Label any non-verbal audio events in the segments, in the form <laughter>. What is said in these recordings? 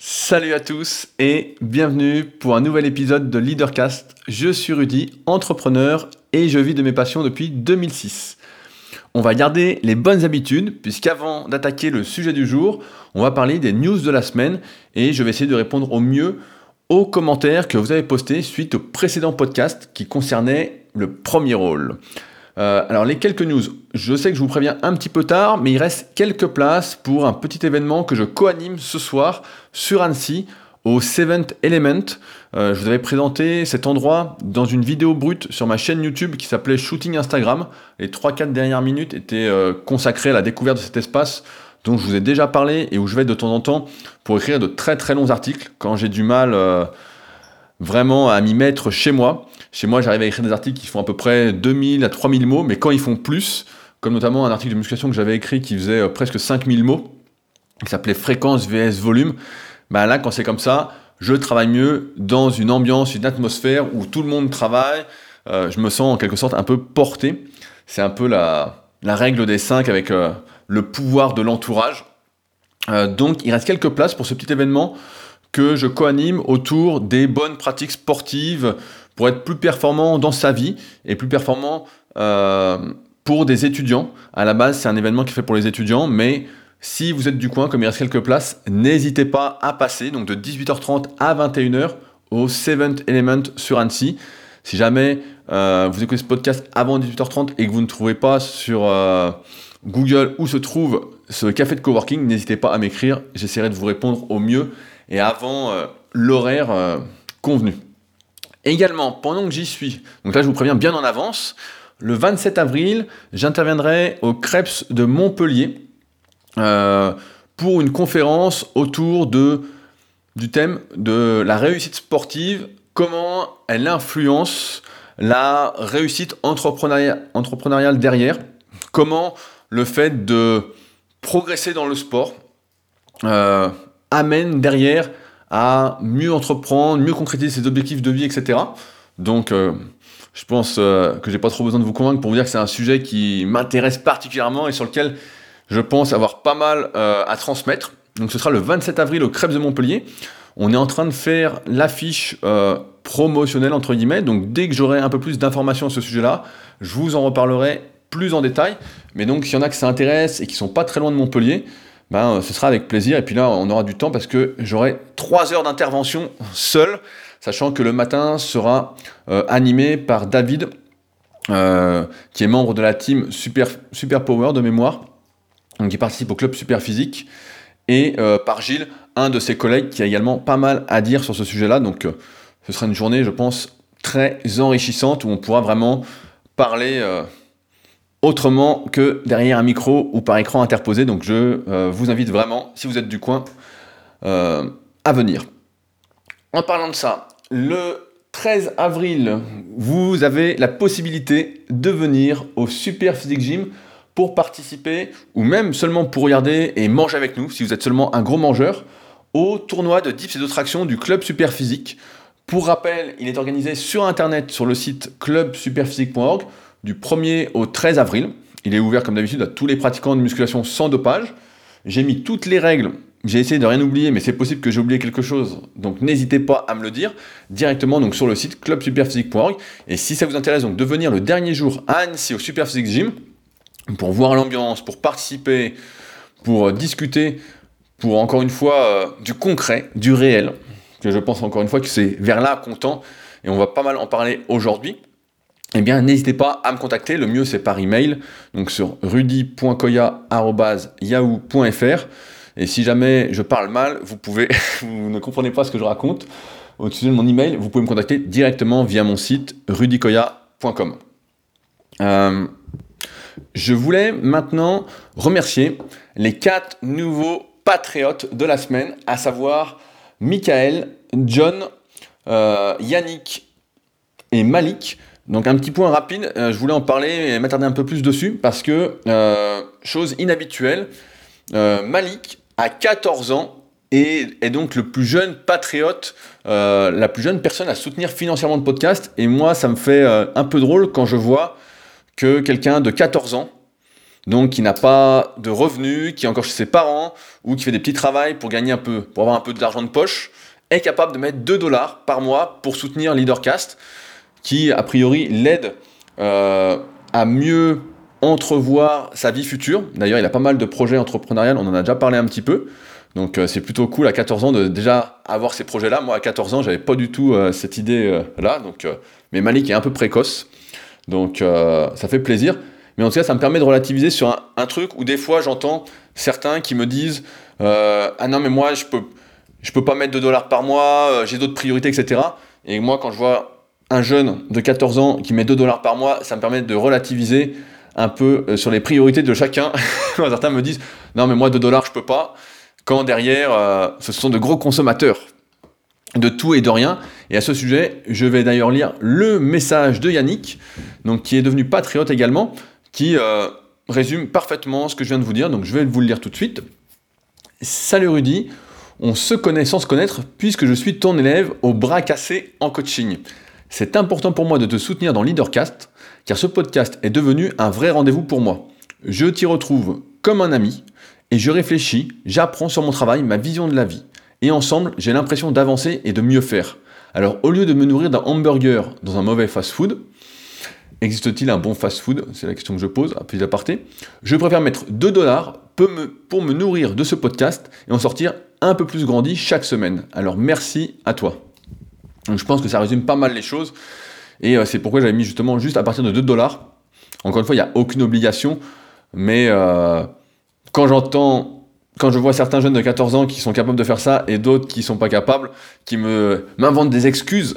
Salut à tous et bienvenue pour un nouvel épisode de Leadercast. Je suis Rudy, entrepreneur et je vis de mes passions depuis 2006. On va garder les bonnes habitudes puisqu'avant d'attaquer le sujet du jour, on va parler des news de la semaine et je vais essayer de répondre au mieux aux commentaires que vous avez postés suite au précédent podcast qui concernait le premier rôle. Euh, alors les quelques news, je sais que je vous préviens un petit peu tard, mais il reste quelques places pour un petit événement que je co-anime ce soir sur Annecy au Seventh Element. Euh, je vous avais présenté cet endroit dans une vidéo brute sur ma chaîne YouTube qui s'appelait Shooting Instagram. Les 3-4 dernières minutes étaient euh, consacrées à la découverte de cet espace dont je vous ai déjà parlé et où je vais de temps en temps pour écrire de très très longs articles quand j'ai du mal vraiment à m'y mettre chez moi. Chez moi, j'arrive à écrire des articles qui font à peu près 2000 à 3000 mots, mais quand ils font plus, comme notamment un article de musculation que j'avais écrit qui faisait euh, presque 5000 mots, qui s'appelait Fréquence vs Volume, bah là, quand c'est comme ça, je travaille mieux dans une ambiance, une atmosphère où tout le monde travaille. Euh, je me sens en quelque sorte un peu porté. C'est un peu la, règle des 5 avec euh, le pouvoir de l'entourage. donc il reste quelques places pour ce petit événement que je co-anime autour des bonnes pratiques sportives pour être plus performant dans sa vie et plus performant euh, pour des étudiants. À la base, c'est un événement qui est fait pour les étudiants, mais si vous êtes du coin, comme il reste quelques places, n'hésitez pas à passer donc de 18h30 à 21h au Seventh Element sur Annecy. Si jamais euh, vous écoutez ce podcast avant 18h30 et que vous ne trouvez pas sur euh, Google où se trouve ce café de coworking, n'hésitez pas à m'écrire. J'essaierai de vous répondre au mieux et avant l'horaire convenu. Également, pendant que j'y suis, donc là je vous préviens bien en avance, le 27 avril, j'interviendrai au Krebs de Montpellier euh, pour une conférence autour du thème de la réussite sportive, comment elle influence la réussite entrepreneuriale, derrière, comment le fait de progresser dans le sport, amène derrière à mieux entreprendre, mieux concrétiser ses objectifs de vie, etc. Donc, euh, je pense euh, que j'ai pas trop besoin de vous convaincre pour vous dire que c'est un sujet qui m'intéresse particulièrement et sur lequel je pense avoir pas mal euh, à transmettre. Donc, ce sera le 27 avril au Crêpes de Montpellier. On est en train de faire l'affiche promotionnelle, entre guillemets. Donc, dès que j'aurai un peu plus d'informations à ce sujet-là, je vous en reparlerai plus en détail. Mais donc, s'il y en a qui ça intéresse et qui sont pas très loin de Montpellier, ben, euh, ce sera avec plaisir. Et puis là, on aura du temps parce que j'aurai trois heures d'intervention seul, sachant que le matin sera euh, animé par David, euh, qui est membre de la team Super, Super Power de mémoire, donc qui participe au club Super Physique, et par Gilles, un de ses collègues qui a également pas mal à dire sur ce sujet-là. Donc ce sera une journée, je pense, très enrichissante où on pourra vraiment parler autrement que derrière un micro ou par écran interposé. Donc je euh, vous invite vraiment, si vous êtes du coin, euh, à venir. En parlant de ça, le 13 avril, vous avez la possibilité de venir au Super Physique Gym pour participer, ou même seulement pour regarder et manger avec nous, si vous êtes seulement un gros mangeur, au tournoi de dips et de traction du Club Super Physique. Pour rappel, il est organisé sur Internet sur le site clubsuperphysique.org du 1er au 13 avril. Il est ouvert comme d'habitude à tous les pratiquants de musculation sans dopage. J'ai mis toutes les règles. J'ai essayé de rien oublier, mais c'est possible que j'ai oublié quelque chose. Donc n'hésitez pas à me le dire directement donc sur le site clubsuperphysique.org. Et si ça vous intéresse donc de venir le dernier jour à Annecy au Superphysique Gym pour voir l'ambiance, pour participer, pour discuter, pour encore une fois euh, du concret, du réel, que je pense encore une fois que c'est vers là qu'on tend et on va pas mal en parler aujourd'hui eh bien, n'hésitez pas à me contacter. Le mieux, c'est par email, donc sur rudy.koya.yahoo.fr. Et si jamais je parle mal, vous pouvez, <laughs> vous ne comprenez pas ce que je raconte, au-dessus de mon email, vous pouvez me contacter directement via mon site rudykoya.com. Euh, je voulais maintenant remercier les quatre nouveaux patriotes de la semaine, à savoir Michael, John, euh, Yannick et Malik. Donc un petit point rapide, euh, je voulais en parler et m'attarder un peu plus dessus parce que, euh, chose inhabituelle, Malik a 14 ans et est donc le plus jeune patriote, la plus jeune personne à soutenir financièrement le podcast. Et moi, ça me fait un peu drôle quand je vois que quelqu'un de 14 ans donc qui n'a pas de revenus, qui est encore chez ses parents, ou qui fait des petits travaux pour gagner un peu, pour avoir un peu d'argent de poche, est capable de mettre 2 dollars par mois pour soutenir Leadercast, qui a priori l'aide euh, à mieux entrevoir sa vie future. D'ailleurs, il a pas mal de projets entrepreneuriales, on en a déjà parlé un petit peu. Donc euh, c'est plutôt cool à 14 ans de déjà avoir ces projets-là. Moi à 14 ans, j'avais pas du tout euh, cette idée-là. donc, mais Malik est un peu précoce. Donc ça fait plaisir. Mais en tout cas, ça me permet de relativiser sur un, truc où des fois j'entends certains qui me disent euh, Ah non, mais moi je peux, je peux pas mettre 2 dollars par mois, euh, j'ai d'autres priorités, etc. Et moi, quand je vois un jeune de 14 ans qui met 2 dollars par mois, ça me permet de relativiser un peu euh, sur les priorités de chacun. <laughs> certains me disent Non, mais moi 2 dollars je peux pas. Quand derrière, ce sont de gros consommateurs de tout et de rien. Et à ce sujet, je vais d'ailleurs lire le message de Yannick, donc qui est devenu patriote également, qui euh, résume parfaitement ce que je viens de vous dire, donc je vais vous le lire tout de suite. Salut Rudy, on se connaît sans se connaître puisque je suis ton élève au bras cassé en coaching. C'est important pour moi de te soutenir dans Leadercast, car ce podcast est devenu un vrai rendez-vous pour moi. Je t'y retrouve comme un ami, et je réfléchis, j'apprends sur mon travail, ma vision de la vie. Et ensemble, j'ai l'impression d'avancer et de mieux faire. Alors au lieu de me nourrir d'un hamburger dans un mauvais fast-food, Existe-t-il un bon fast-food? C'est la question que je pose, à plus d'aparté. Je préfère mettre 2 dollars pour me nourrir de ce podcast et en sortir un peu plus grandi chaque semaine. Alors merci à toi. Je pense que ça résume pas mal les choses. Et euh, c'est pourquoi j'avais mis justement juste à partir de 2 dollars. Encore une fois, il n'y a aucune obligation. Mais euh, quand j'entends, quand je vois certains jeunes de 14 ans qui sont capables de faire ça et d'autres qui ne sont pas capables, qui m'inventent des excuses,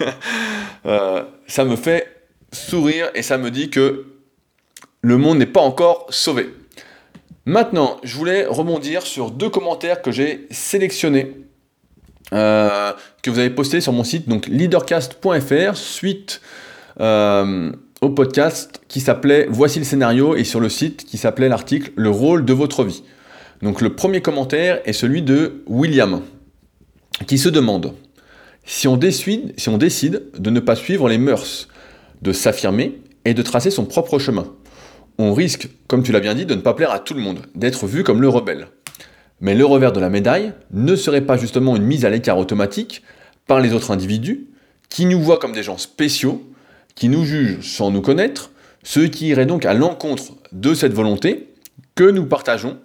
<laughs> euh, ça me fait sourire et ça me dit que le monde n'est pas encore sauvé. Maintenant, je voulais rebondir sur deux commentaires que j'ai sélectionnés, euh, que vous avez postés sur mon site, donc leadercast.fr, suite euh, au podcast qui s'appelait Voici le scénario, et sur le site qui s'appelait l'article Le rôle de votre vie. Donc le premier commentaire est celui de William, qui se demande si on décide, si on décide de ne pas suivre les mœurs, de s'affirmer et de tracer son propre chemin. On risque, comme tu l'as bien dit, de ne pas plaire à tout le monde, d'être vu comme le rebelle. Mais le revers de la médaille ne serait pas justement une mise à l'écart automatique par les autres individus, qui nous voient comme des gens spéciaux, qui nous jugent sans nous connaître, ce qui irait donc à l'encontre de cette volonté que nous partageons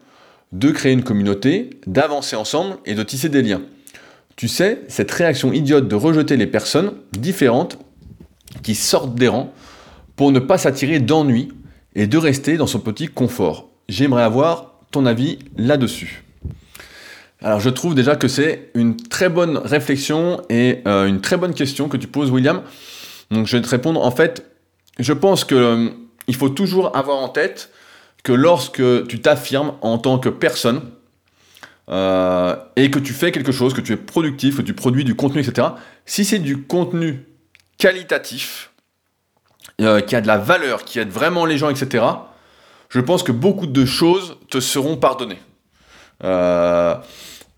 de créer une communauté, d'avancer ensemble et de tisser des liens. Tu sais, cette réaction idiote de rejeter les personnes différentes qui sortent des rangs pour ne pas s'attirer d'ennui et de rester dans son petit confort. J'aimerais avoir ton avis là-dessus. Alors je trouve déjà que c'est une très bonne réflexion et euh, une très bonne question que tu poses William. Donc je vais te répondre en fait, je pense que euh, il faut toujours avoir en tête que lorsque tu t'affirmes en tant que personne euh, et que tu fais quelque chose, que tu es productif, que tu produis du contenu, etc., si c'est du contenu qualitatif, euh, qui a de la valeur, qui aide vraiment les gens, etc., je pense que beaucoup de choses te seront pardonnées. Euh,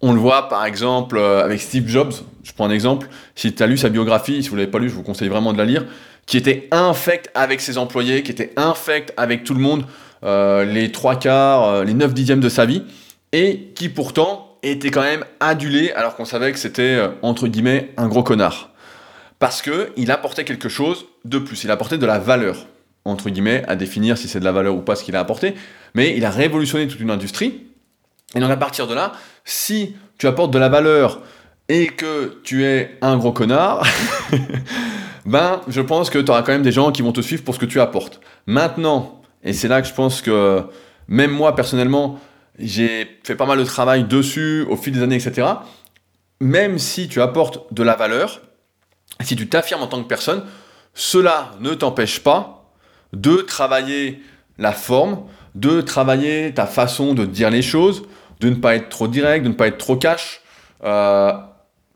on le voit par exemple euh, avec Steve Jobs, je prends un exemple, si tu as lu sa biographie, si vous ne l'avez pas lu, je vous conseille vraiment de la lire, qui était infect avec ses employés, qui était infect avec tout le monde, les trois quarts, les neuf dixièmes de sa vie, et qui pourtant était quand même adulé alors qu'on savait que c'était, entre guillemets, un gros connard parce qu'il apportait quelque chose de plus, il apportait de la valeur, entre guillemets, à définir si c'est de la valeur ou pas ce qu'il a apporté, mais il a révolutionné toute une industrie, et donc à partir de là, si tu apportes de la valeur et que tu es un gros connard, <laughs> ben je pense que tu auras quand même des gens qui vont te suivre pour ce que tu apportes. Maintenant, et c'est là que je pense que même moi personnellement, j'ai fait pas mal de travail dessus au fil des années, etc. Même si tu apportes de la valeur, si tu t'affirmes en tant que personne, cela ne t'empêche pas de travailler la forme, de travailler ta façon de dire les choses, de ne pas être trop direct, de ne pas être trop cash, euh,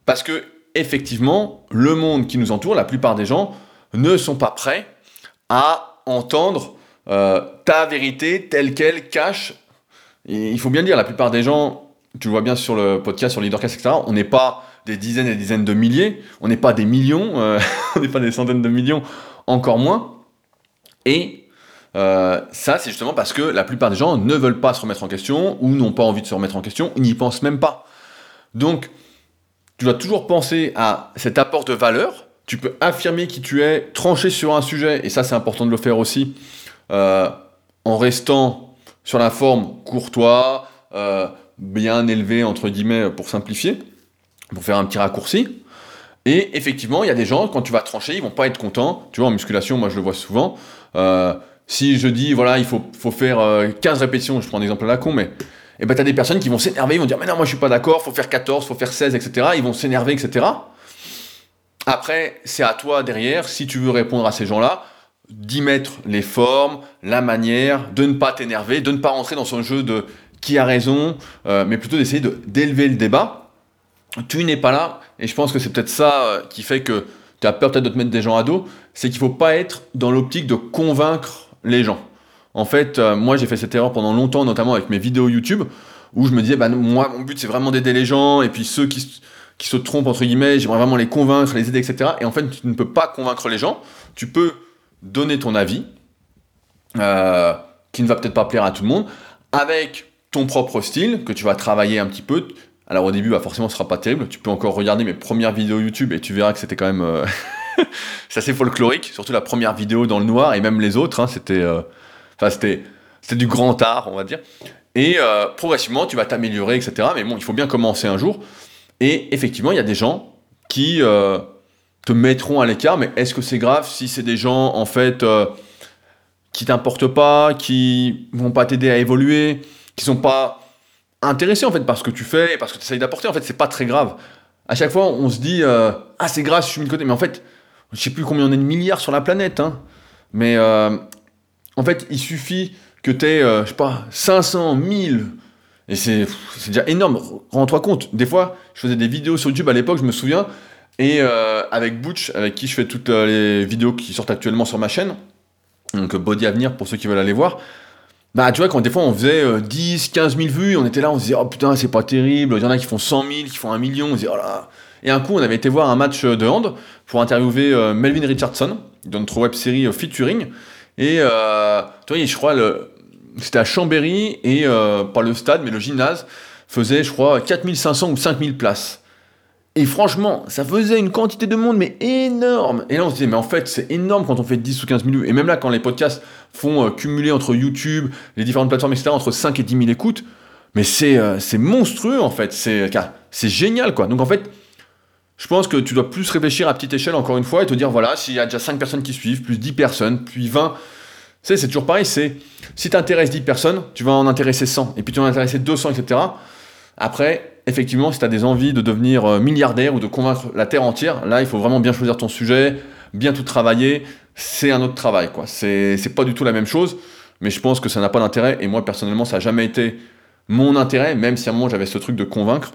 parce que effectivement, le monde qui nous entoure, la plupart des gens, ne sont pas prêts à entendre euh, ta vérité telle qu'elle cache. il faut bien dire, la plupart des gens, tu le vois bien sur le podcast, sur Leadercast, etc., on n'est pas des dizaines et des dizaines de milliers, on n'est pas des millions, euh, <laughs> on n'est pas des centaines de millions, encore moins. Et euh, ça, c'est justement parce que la plupart des gens ne veulent pas se remettre en question ou n'ont pas envie de se remettre en question, ou n'y pensent même pas. Donc, tu dois toujours penser à cet apport de valeur. Tu peux affirmer qui tu es, trancher sur un sujet, et ça, c'est important de le faire aussi, euh, en restant sur la forme courtois, bien élevé, entre guillemets, pour simplifier, pour faire un petit raccourci. Et effectivement, il y a des gens, quand tu vas trancher, ils vont pas être contents. Tu vois, en musculation, moi je le vois souvent. Euh, si je dis, voilà, il faut, faut faire 15 euh, répétitions, je prends un exemple à la con, mais et eh ben, tu as des personnes qui vont s'énerver, ils vont dire, mais non, moi je suis pas d'accord, faut faire 14, faut faire 16, etc. Ils vont s'énerver, etc. Après, c'est à toi derrière, si tu veux répondre à ces gens-là, d'y mettre les formes, la manière, de ne pas t'énerver, de ne pas rentrer dans son jeu de qui a raison, euh, mais plutôt d'essayer d'élever le débat. Tu n'es pas là, et je pense que c'est peut-être ça euh, qui fait que tu as peur peut-être de te mettre des gens à dos, c'est qu'il faut pas être dans l'optique de convaincre les gens. En fait, euh, moi j'ai fait cette erreur pendant longtemps, notamment avec mes vidéos YouTube, où je me disais, bah, moi mon but c'est vraiment d'aider les gens, et puis ceux qui, qui se trompent, entre guillemets, j'aimerais vraiment les convaincre, les aider, etc. Et en fait, tu ne peux pas convaincre les gens, tu peux donner ton avis, euh, qui ne va peut-être pas plaire à tout le monde, avec ton propre style, que tu vas travailler un petit peu. Alors au début, bah, forcément, ce sera pas terrible. Tu peux encore regarder mes premières vidéos YouTube et tu verras que c'était quand même... Euh, <laughs> assez folklorique, surtout la première vidéo dans le noir, et même les autres, hein, c'était... Enfin, c'était, du grand art, on va dire. Et euh, progressivement, tu vas t'améliorer, etc. Mais bon, il faut bien commencer un jour. Et effectivement, il y a des gens qui euh, te mettront à l'écart. Mais est-ce que c'est grave si c'est des gens, en fait, euh, qui t'importent pas, qui vont pas t'aider à évoluer, qui sont pas intéressés, en fait, par ce que tu fais, parce que tu essayes d'apporter En fait, c'est pas très grave. À chaque fois, on se dit, ah, c'est grave, je suis mis de côté. Mais en fait, je sais plus combien on est de milliards sur la planète. Hein. Mais en fait, il suffit que tu aies, euh, je sais pas, 500, 1000. Et c'est déjà énorme. Rends-toi compte. Des fois, je faisais des vidéos sur YouTube à l'époque, je me souviens. Et euh, avec Butch, avec qui je fais toutes euh, les vidéos qui sortent actuellement sur ma chaîne, donc Body Avenir pour ceux qui veulent aller voir, bah tu vois, quand des fois on faisait 10, 15 000 vues, on était là, on se disait, oh putain, c'est pas terrible, il y en a qui font 100 000, qui font un million, on se disait, oh là. Et un coup, on avait été voir un match de hand pour interviewer Melvin Richardson, dans notre web série Featuring. Et euh, tu vois, je crois, c'était à Chambéry, et euh, pas le stade, mais le gymnase faisait, je crois, 4500 ou 5000 places. Et franchement, ça faisait une quantité de monde, mais énorme. Et là, on se disait, mais en fait, c'est énorme quand on fait 10 ou 15 000 Et même là, quand les podcasts font euh, cumuler entre YouTube, les différentes plateformes, etc., entre 5 et 10 000 écoutes, mais c'est monstrueux, en fait. C'est génial, quoi. Donc, en fait, je pense que tu dois plus réfléchir à petite échelle, encore une fois, et te dire, voilà, s'il y a déjà 5 personnes qui suivent, plus 10 personnes, puis 20, tu sais, c'est toujours pareil, c'est, si tu intéresses 10 personnes, tu vas en intéresser 100, et puis tu vas en intéresser 200, etc. Après, effectivement, si tu as des envies de devenir euh, milliardaire ou de convaincre la Terre entière, là, il faut vraiment bien choisir ton sujet, bien tout travailler, c'est un autre travail, quoi. C'est pas du tout la même chose, mais je pense que ça n'a pas d'intérêt, et moi, personnellement, ça n'a jamais été mon intérêt, même si à un moment j'avais ce truc de convaincre.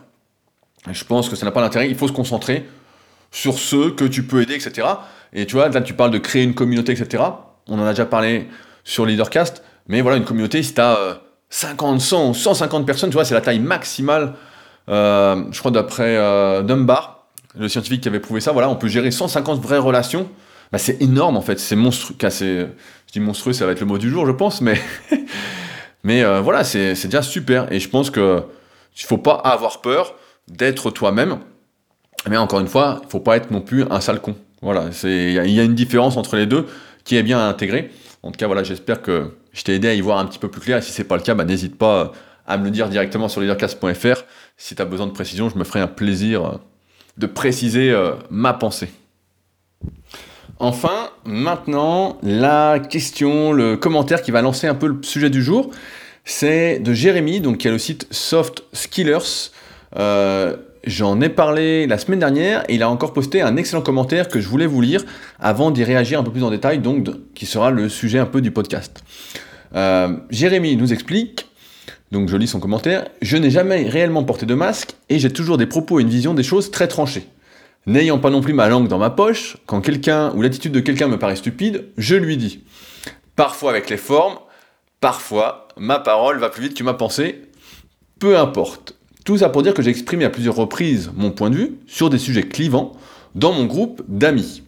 Je pense que ça n'a pas d'intérêt. Il faut se concentrer sur ceux que tu peux aider, etc. Et tu vois, là, tu parles de créer une communauté, etc. On en a déjà parlé sur Leadercast. Mais voilà, une communauté, si tu as 50, 100, 150 personnes, tu vois, c'est la taille maximale, je crois, d'après euh, Dunbar, le scientifique qui avait prouvé ça. Voilà, on peut gérer 150 vraies relations. Bah, c'est énorme, en fait. C'est monstrueux. Je dis monstrueux, ça va être le mot du jour, je pense. Mais, <laughs> mais euh, voilà, c'est déjà super. Et je pense qu'il ne faut pas avoir peur d'être toi-même. Mais encore une fois, il faut pas être non plus un sale con. Voilà, il y, a une différence entre les deux qui est bien à intégrer. En tout cas, voilà, j'espère que je t'ai aidé à y voir un petit peu plus clair. Et si c'est pas le cas, bah, n'hésite pas à me le dire directement sur leadercast.fr. Si tu as besoin de précision, je me ferai un plaisir euh, de préciser euh, ma pensée. Enfin, maintenant, la question, le commentaire qui va lancer un peu le sujet du jour, c'est de Jérémy, donc qui a le site Soft Skillers. Euh, j'en ai parlé la semaine dernière et il a encore posté un excellent commentaire que je voulais vous lire avant d'y réagir un peu plus en détail, donc qui sera le sujet un peu du podcast. Jérémy nous explique, donc je lis son commentaire, je n'ai jamais réellement porté de masque et j'ai toujours des propos et une vision des choses très tranchées. N'ayant pas non plus ma langue dans ma poche, quand quelqu'un ou l'attitude de quelqu'un me paraît stupide, je lui dis. Parfois avec les formes, parfois ma parole va plus vite que ma pensée, peu importe. Tout ça pour dire que j'ai exprimé à plusieurs reprises mon point de vue sur des sujets clivants dans mon groupe d'amis.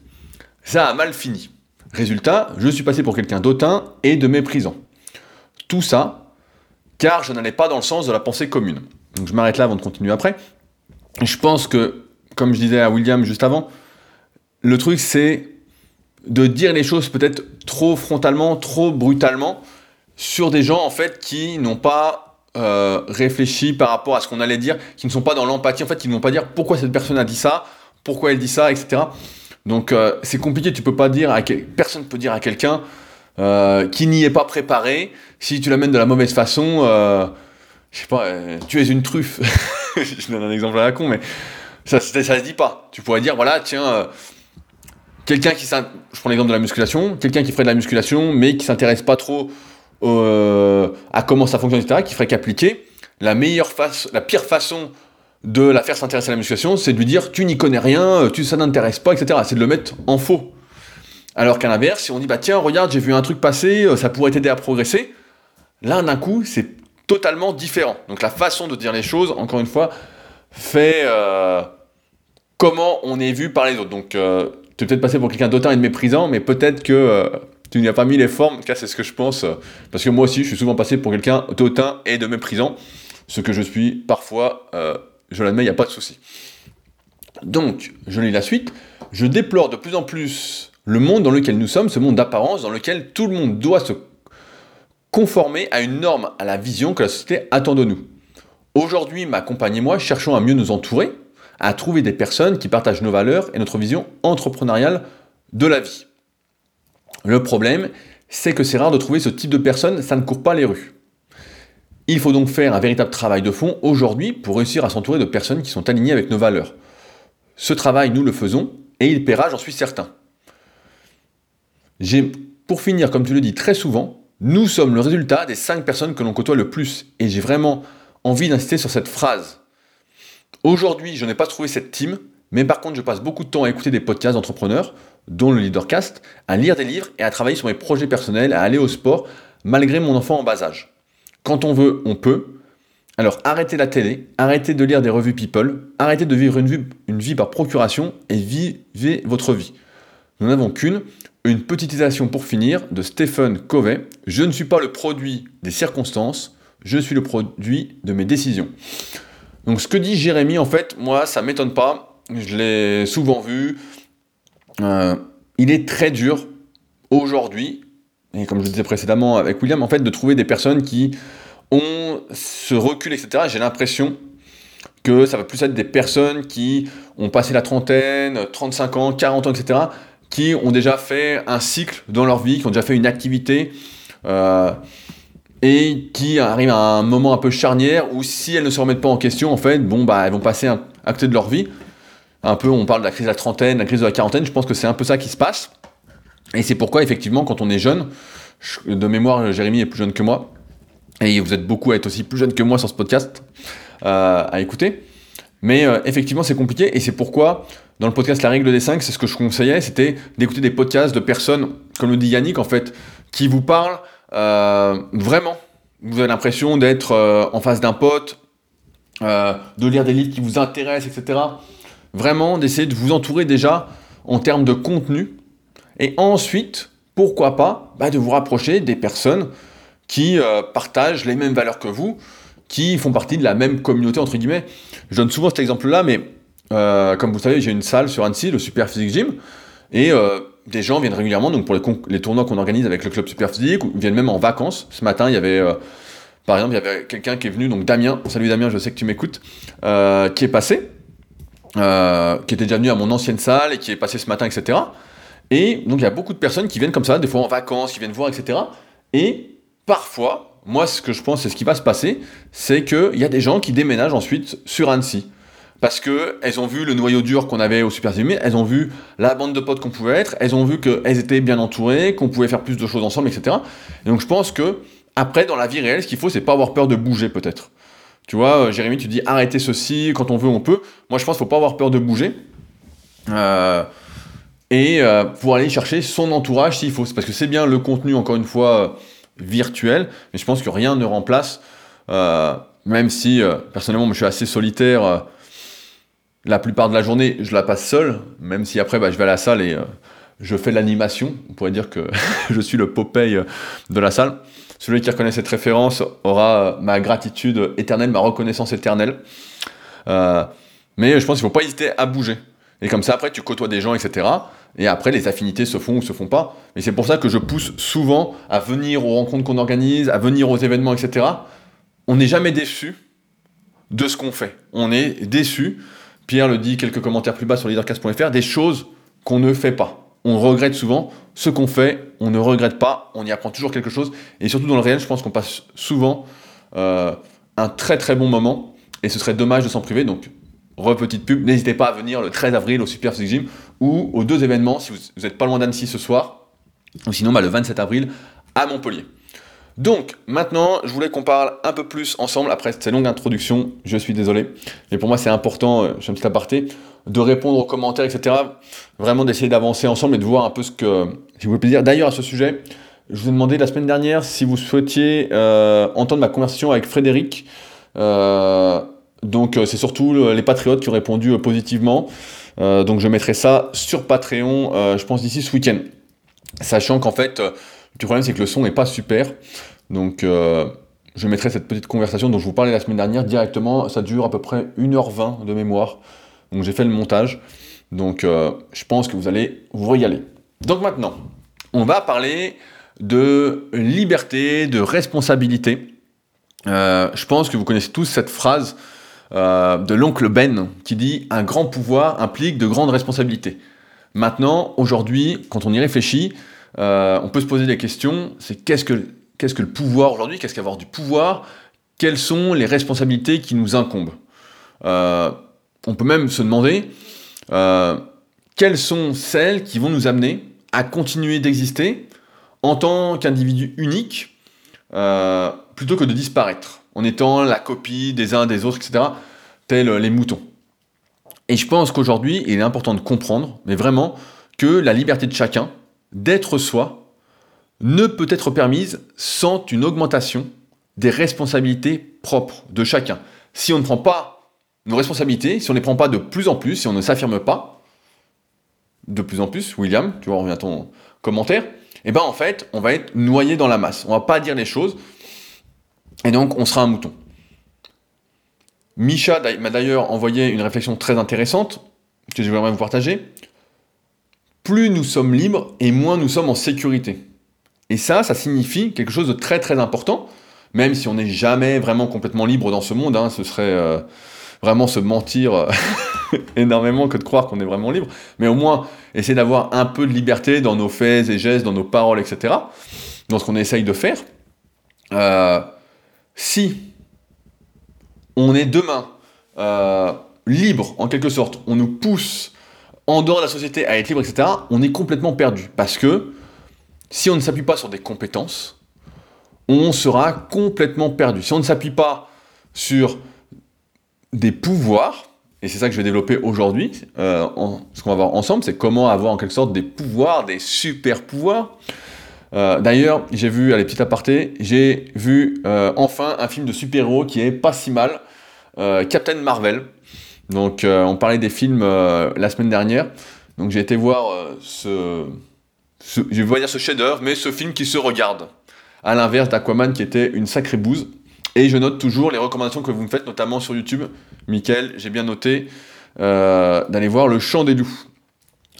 Ça a mal fini. Résultat, je suis passé pour quelqu'un d'autant et de méprisant. Tout ça, car je n'allais pas dans le sens de la pensée commune. Donc je m'arrête là avant de continuer après. Je pense que, comme je disais à William juste avant, le truc c'est de dire les choses peut-être trop frontalement, trop brutalement sur des gens en fait qui n'ont pas euh, réfléchi par rapport à ce qu'on allait dire, qui ne sont pas dans l'empathie, en fait, qui ne vont pas dire pourquoi cette personne a dit ça, pourquoi elle dit ça, etc. Donc euh, c'est compliqué, tu peux pas dire à quel... personne peut dire à quelqu'un euh, qui n'y est pas préparé, si tu l'amènes de la mauvaise façon, je sais pas, tu es une truffe. <laughs> je donne un exemple à la con, mais ça, ça, se dit pas. Tu pourrais dire, voilà, tiens, quelqu'un qui je prends l'exemple de la musculation, quelqu'un qui ferait de la musculation, mais qui s'intéresse pas trop euh, à comment ça fonctionne, etc., qui ferait qu'appliquer, la meilleure la pire façon de la faire s'intéresser à la musculation, c'est de lui dire tu n'y connais rien, tu, ça n'intéresse pas, etc. C'est de le mettre en faux. Alors qu'à l'inverse, si on dit bah tiens, regarde, j'ai vu un truc passer, euh, ça pourrait t'aider à progresser, là d'un coup, c'est totalement différent. Donc la façon de dire les choses, encore une fois, fait euh, comment on est vu par les autres. Donc tu es peut-être passé pour quelqu'un d'autant et de méprisant, mais peut-être que tu n'y as pas mis les formes, en tout cas c'est ce que je pense, euh, parce que moi aussi je suis souvent passé pour quelqu'un d'autant et de méprisant, ce que je suis parfois, euh, je l'admets, il n'y a pas de souci. Donc, je lis la suite, je déplore de plus en plus le monde dans lequel nous sommes, ce monde d'apparence dans lequel tout le monde doit se conformer à une norme, à la vision que la société attend de nous. Aujourd'hui, ma compagne et moi cherchons à mieux nous entourer, à trouver des personnes qui partagent nos valeurs et notre vision entrepreneuriale de la vie. Le problème, c'est que c'est rare de trouver ce type de personnes, ça ne court pas les rues. Il faut donc faire un véritable travail de fond aujourd'hui pour réussir à s'entourer de personnes qui sont alignées avec nos valeurs. Ce travail, nous le faisons, et il paiera, j'en suis certain. Pour finir, comme tu le dis très souvent, nous sommes le résultat des 5 personnes que l'on côtoie le plus, et j'ai vraiment envie d'insister sur cette phrase. Aujourd'hui, je n'ai pas trouvé cette team, mais par contre, je passe beaucoup de temps à écouter des podcasts d'entrepreneurs, dont le Leadercast, à lire des livres et à travailler sur mes projets personnels, à aller au sport, malgré mon enfant en bas âge. Quand on veut, on peut. Alors arrêtez la télé, arrêtez de lire des revues People, arrêtez de vivre une vie, une vie par procuration et vivez votre vie. Nous n'avons qu'une, une petite citation pour finir de Stephen Covey. Je ne suis pas le produit des circonstances, je suis le produit de mes décisions. Donc ce que dit Jérémy, en fait, moi, ça m'étonne pas. Je l'ai souvent vu. Euh, il est très dur aujourd'hui, et comme je le disais précédemment avec William, en fait, de trouver des personnes qui ont ce recul, etc. J'ai l'impression que ça va plus être des personnes qui ont passé la trentaine, 35 ans, 40 ans, etc., qui ont déjà fait un cycle dans leur vie, qui ont déjà fait une activité, euh, et qui arrivent à un moment un peu charnière où si elles ne se remettent pas en question, en fait, bon, bah, elles vont passer à côté de leur vie un peu, on parle de la crise de la trentaine, la crise de la quarantaine, je pense que c'est un peu ça qui se passe. Et c'est pourquoi, effectivement, quand on est jeune, de mémoire, Jérémy est plus jeune que moi, et vous êtes beaucoup à être aussi plus jeune que moi sur ce podcast, euh, à écouter. Mais euh, effectivement, c'est compliqué, et c'est pourquoi, dans le podcast La règle des 5, c'est ce que je conseillais, c'était d'écouter des podcasts de personnes, comme le dit Yannick, en fait, qui vous parlent euh, vraiment. Vous avez l'impression d'être en face d'un pote, de lire des livres qui vous intéressent, etc vraiment d'essayer de vous entourer déjà en termes de contenu. Et ensuite, pourquoi pas, bah, de vous rapprocher des personnes qui euh, partagent les mêmes valeurs que vous, qui font partie de la même communauté, entre guillemets. Je donne souvent cet exemple-là, mais euh, comme vous savez, j'ai une salle sur Annecy, le Super Physique Gym, et euh, des gens viennent régulièrement, donc pour les, tournois qu'on organise avec le club Super Physique, ou viennent même en vacances. Ce matin, il y avait, par exemple, il y avait quelqu'un qui est venu, donc Damien, salut Damien, je sais que tu m'écoutes, qui est passé, euh, qui était déjà venu à mon ancienne salle et qui est passé ce matin, etc. Et donc il y a beaucoup de personnes qui viennent comme ça, des fois en vacances, qui viennent voir, etc. Et parfois, moi ce que je pense, c'est ce qui va se passer, c'est qu'il y a des gens qui déménagent ensuite sur Annecy. Parce qu'elles ont vu le noyau dur qu'on avait au Super Zimé, elles ont vu la bande de potes qu'on pouvait être, elles ont vu qu'elles étaient bien entourées, qu'on pouvait faire plus de choses ensemble, etc. Et donc je pense que, après, dans la vie réelle, ce qu'il faut, c'est pas avoir peur de bouger peut-être. Tu vois, euh, Jérémy, tu dis arrêtez ceci, quand on veut, on peut. Moi, je pense qu'il faut pas avoir peur de bouger. Euh, et euh, pour aller chercher son entourage s'il faut. Parce que c'est bien le contenu, encore une fois, virtuel, mais je pense que rien ne remplace, même si personnellement, je suis assez solitaire. La plupart de la journée, je la passe seul, même si après, bah, je vais à la salle et je fais l'animation. On pourrait dire que <laughs> je suis le Popeye de la salle. Celui qui reconnaît cette référence aura ma gratitude éternelle, ma reconnaissance éternelle. Euh, mais je pense qu'il ne faut pas hésiter à bouger. Et comme ça, après, tu côtoies des gens, etc. Et après, les affinités se font ou se font pas. Et c'est pour ça que je pousse souvent à venir aux rencontres qu'on organise, à venir aux événements, etc. On n'est jamais déçu de ce qu'on fait. On est déçu. Pierre le dit quelques commentaires plus bas sur leadercast.fr, des choses qu'on ne fait pas. On regrette souvent ce qu'on fait, on ne regrette pas, on y apprend toujours quelque chose. Et surtout dans le réel, je pense qu'on passe souvent euh, un très très bon moment. Et ce serait dommage de s'en priver. Donc Re-petite pub, n'hésitez pas à venir le 13 avril au Super Physique Gym ou aux deux événements si vous n'êtes pas loin d'Annecy ce soir, ou sinon bah, le 27 avril à Montpellier. Donc maintenant, je voulais qu'on parle un peu plus ensemble, après cette longue introduction, je suis désolé, mais pour moi c'est important, euh, je fais un aparté, de répondre aux commentaires, etc. Vraiment d'essayer d'avancer ensemble et de voir un peu ce que, si vous voulez plaisir. D'ailleurs à ce sujet, je vous ai demandé la semaine dernière si vous souhaitiez euh, entendre ma conversation avec Frédéric. Euh, donc euh, c'est surtout les patriotes qui ont répondu euh, positivement. Euh, donc je mettrai ça sur Patreon, je pense d'ici ce week-end. Sachant qu'en fait, le problème c'est que le son n'est pas super. Donc je mettrai cette petite conversation dont je vous parlais la semaine dernière directement. Ça dure à peu près 1h20 de mémoire. Donc j'ai fait le montage. Donc je pense que vous allez vous régaler. Donc maintenant, on va parler de liberté, de responsabilité. je pense que vous connaissez tous cette phrase euh, de l'oncle Ben qui dit un grand pouvoir implique de grandes responsabilités. Maintenant, aujourd'hui, quand on y réfléchit, euh, on peut se poser des questions. C'est qu'est-ce que le pouvoir aujourd'hui Qu'est-ce qu'avoir du pouvoir Quelles sont les responsabilités qui nous incombent euh, On peut même se demander quelles sont celles qui vont nous amener à continuer d'exister en tant qu'individu unique plutôt que de disparaître en étant la copie des uns des autres, etc., tels les moutons. Et je pense qu'aujourd'hui, il est important de comprendre, mais vraiment, que la liberté de chacun, d'être soi, ne peut être permise sans une augmentation des responsabilités propres de chacun. Si on ne prend pas nos responsabilités, si on ne les prend pas de plus en plus, si on ne s'affirme pas de plus en plus, William, tu vois, on revient à ton commentaire, eh ben en fait, on va être noyé dans la masse. On va pas dire les choses, et donc, on sera un mouton. Misha m'a d'ailleurs envoyé une réflexion très intéressante que je voudrais vous partager. Plus nous sommes libres et moins nous sommes en sécurité. Et ça, ça signifie quelque chose de très très important, même si on n'est jamais vraiment complètement libre dans ce monde, hein, ce serait euh, vraiment se mentir euh, <laughs> énormément que de croire qu'on est vraiment libre, mais au moins essayer d'avoir un peu de liberté dans nos faits et gestes, dans nos paroles, etc., dans ce qu'on essaye de faire. Euh, si on est demain libre, en quelque sorte, on nous pousse en dehors de la société à être libre, etc., on est complètement perdu. Parce que si on ne s'appuie pas sur des compétences, on sera complètement perdu. Si on ne s'appuie pas sur des pouvoirs, et c'est ça que je vais développer aujourd'hui, euh, ce qu'on va voir ensemble, c'est comment avoir en quelque sorte des pouvoirs, des super pouvoirs, euh, d'ailleurs, j'ai vu, allez, petit aparté, j'ai vu euh, enfin un film de super-héros qui est pas si mal, Captain Marvel. Donc, on parlait des films la semaine dernière. Donc, j'ai été voir ce, je vais dire ce chef-d'œuvre, mais ce film qui se regarde. À l'inverse d'Aquaman qui était une sacrée bouse. Et je note toujours les recommandations que vous me faites, notamment sur YouTube. Michael, j'ai bien noté d'aller voir Le Chant des Loups.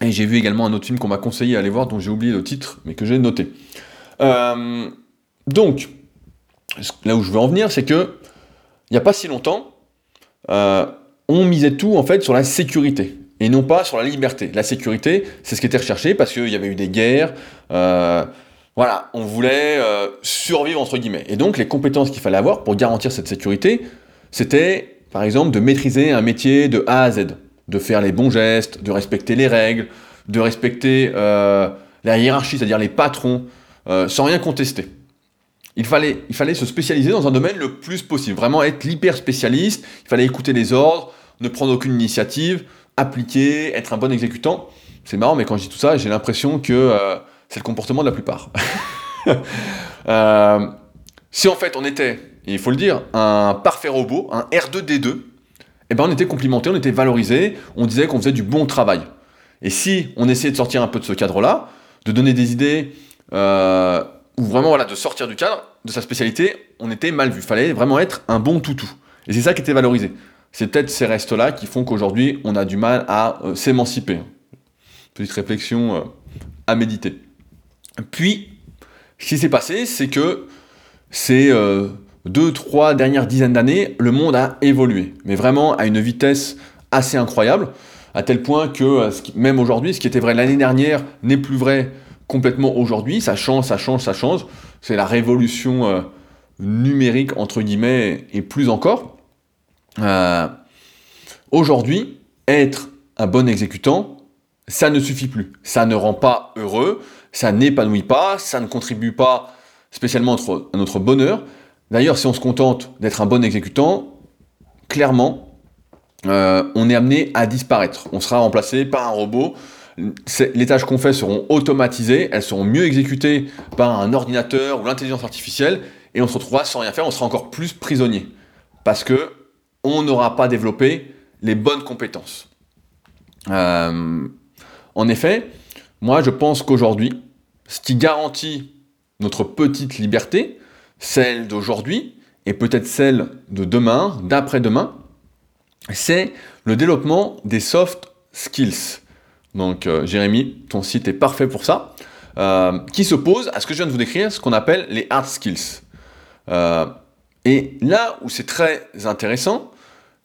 Et j'ai vu également un autre film qu'on m'a conseillé d'aller voir, dont j'ai oublié le titre, mais que j'ai noté. Euh, donc, là où je veux en venir, c'est que il n'y a pas si longtemps, euh, on misait tout en fait sur la sécurité et non pas sur la liberté. La sécurité, c'est ce qui était recherché parce qu'il y avait eu des guerres. Euh, voilà, on voulait survivre entre guillemets. Et donc, les compétences qu'il fallait avoir pour garantir cette sécurité, c'était par exemple de maîtriser un métier de A à Z de faire les bons gestes, de respecter les règles, de respecter euh, la hiérarchie, c'est-à-dire les patrons, euh, sans rien contester. Il fallait, il fallait se spécialiser dans un domaine le plus possible, vraiment être l'hyper spécialiste, il fallait écouter les ordres, ne prendre aucune initiative, appliquer, être un bon exécutant. C'est marrant, mais quand je dis tout ça, j'ai l'impression que euh, c'est le comportement de la plupart. <laughs> si en fait on était, il faut le dire, un parfait robot, un R2D2, eh ben on était complimenté, on était valorisé, on disait qu'on faisait du bon travail. Et si on essayait de sortir un peu de ce cadre-là, de donner des idées, euh, ou vraiment voilà, de sortir du cadre de sa spécialité, on était mal vu. Il fallait vraiment être un bon toutou. Et c'est ça qui était valorisé. C'est peut-être ces restes-là qui font qu'aujourd'hui, on a du mal à euh, s'émanciper. Petite réflexion euh, à méditer. Puis, ce qui s'est passé, c'est que ces euh, deux, trois dernières dizaines d'années, le monde a évolué. Mais vraiment à une vitesse assez incroyable, à tel point que même aujourd'hui, ce qui était vrai l'année dernière n'est plus vrai complètement aujourd'hui. Ça change, ça change, ça change. C'est la révolution numérique, entre guillemets, et plus encore. Euh, aujourd'hui, être un bon exécutant, ça ne suffit plus. Ça ne rend pas heureux, ça n'épanouit pas, ça ne contribue pas spécialement à notre bonheur. D'ailleurs, si on se contente d'être un bon exécutant, clairement, euh, on est amené à disparaître. On sera remplacé par un robot. Les tâches qu'on fait seront automatisées, elles seront mieux exécutées par un ordinateur ou l'intelligence artificielle, et on se retrouvera sans rien faire, on sera encore plus prisonnier. Parce que on n'aura pas développé les bonnes compétences. Euh, en effet, moi je pense qu'aujourd'hui, ce qui garantit notre petite liberté, celle d'aujourd'hui, et peut-être celle de demain, d'après-demain, c'est le développement des soft skills. Donc euh, Jérémy, ton site est parfait pour ça, euh, qui s'oppose à ce que je viens de vous décrire, ce qu'on appelle les hard skills. Et là où c'est très intéressant,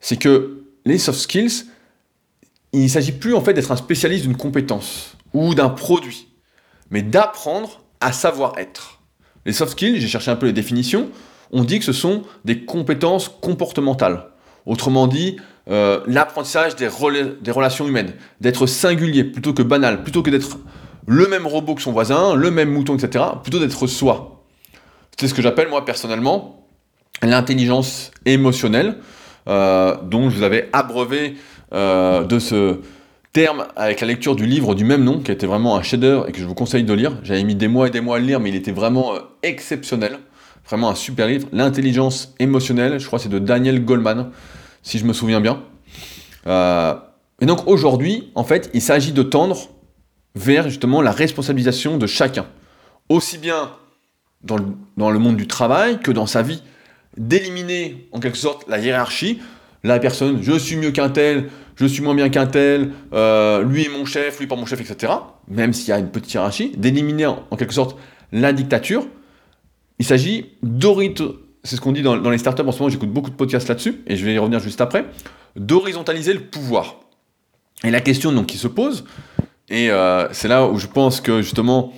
c'est que les soft skills, il ne s'agit plus en fait d'être un spécialiste d'une compétence ou d'un produit, mais d'apprendre à savoir être. Les soft skills, j'ai cherché un peu les définitions, on dit que ce sont des compétences comportementales. Autrement dit, euh, l'apprentissage des, relations humaines, d'être singulier plutôt que banal, plutôt que d'être le même robot que son voisin, le même mouton, etc., plutôt d'être soi. C'est ce que j'appelle, moi, personnellement, l'intelligence émotionnelle, dont je vous avais abreuvé euh, de ce terme avec la lecture du livre du même nom, qui était vraiment un chef-d'œuvre et que je vous conseille de lire. J'avais mis des mois et des mois à le lire, mais il était vraiment euh, exceptionnel. Vraiment un super livre. L'intelligence émotionnelle, je crois que c'est de Daniel Goldman, si je me souviens bien. et donc aujourd'hui, en fait, il s'agit de tendre vers justement la responsabilisation de chacun. Aussi bien dans le, dans le monde du travail que dans sa vie. D'éliminer en quelque sorte la hiérarchie, la personne, je suis mieux qu'un tel, je suis moins bien qu'un tel, euh, lui est mon chef, lui pas mon chef, etc. Même s'il y a une petite hiérarchie, d'éliminer en, quelque sorte la dictature. Il s'agit d'horizontaliser, c'est ce qu'on dit dans, dans, les startups en ce moment, j'écoute beaucoup de podcasts là-dessus, et je vais y revenir juste après, d'horizontaliser le pouvoir. Et la question donc qui se pose, et euh, c'est là où je pense que justement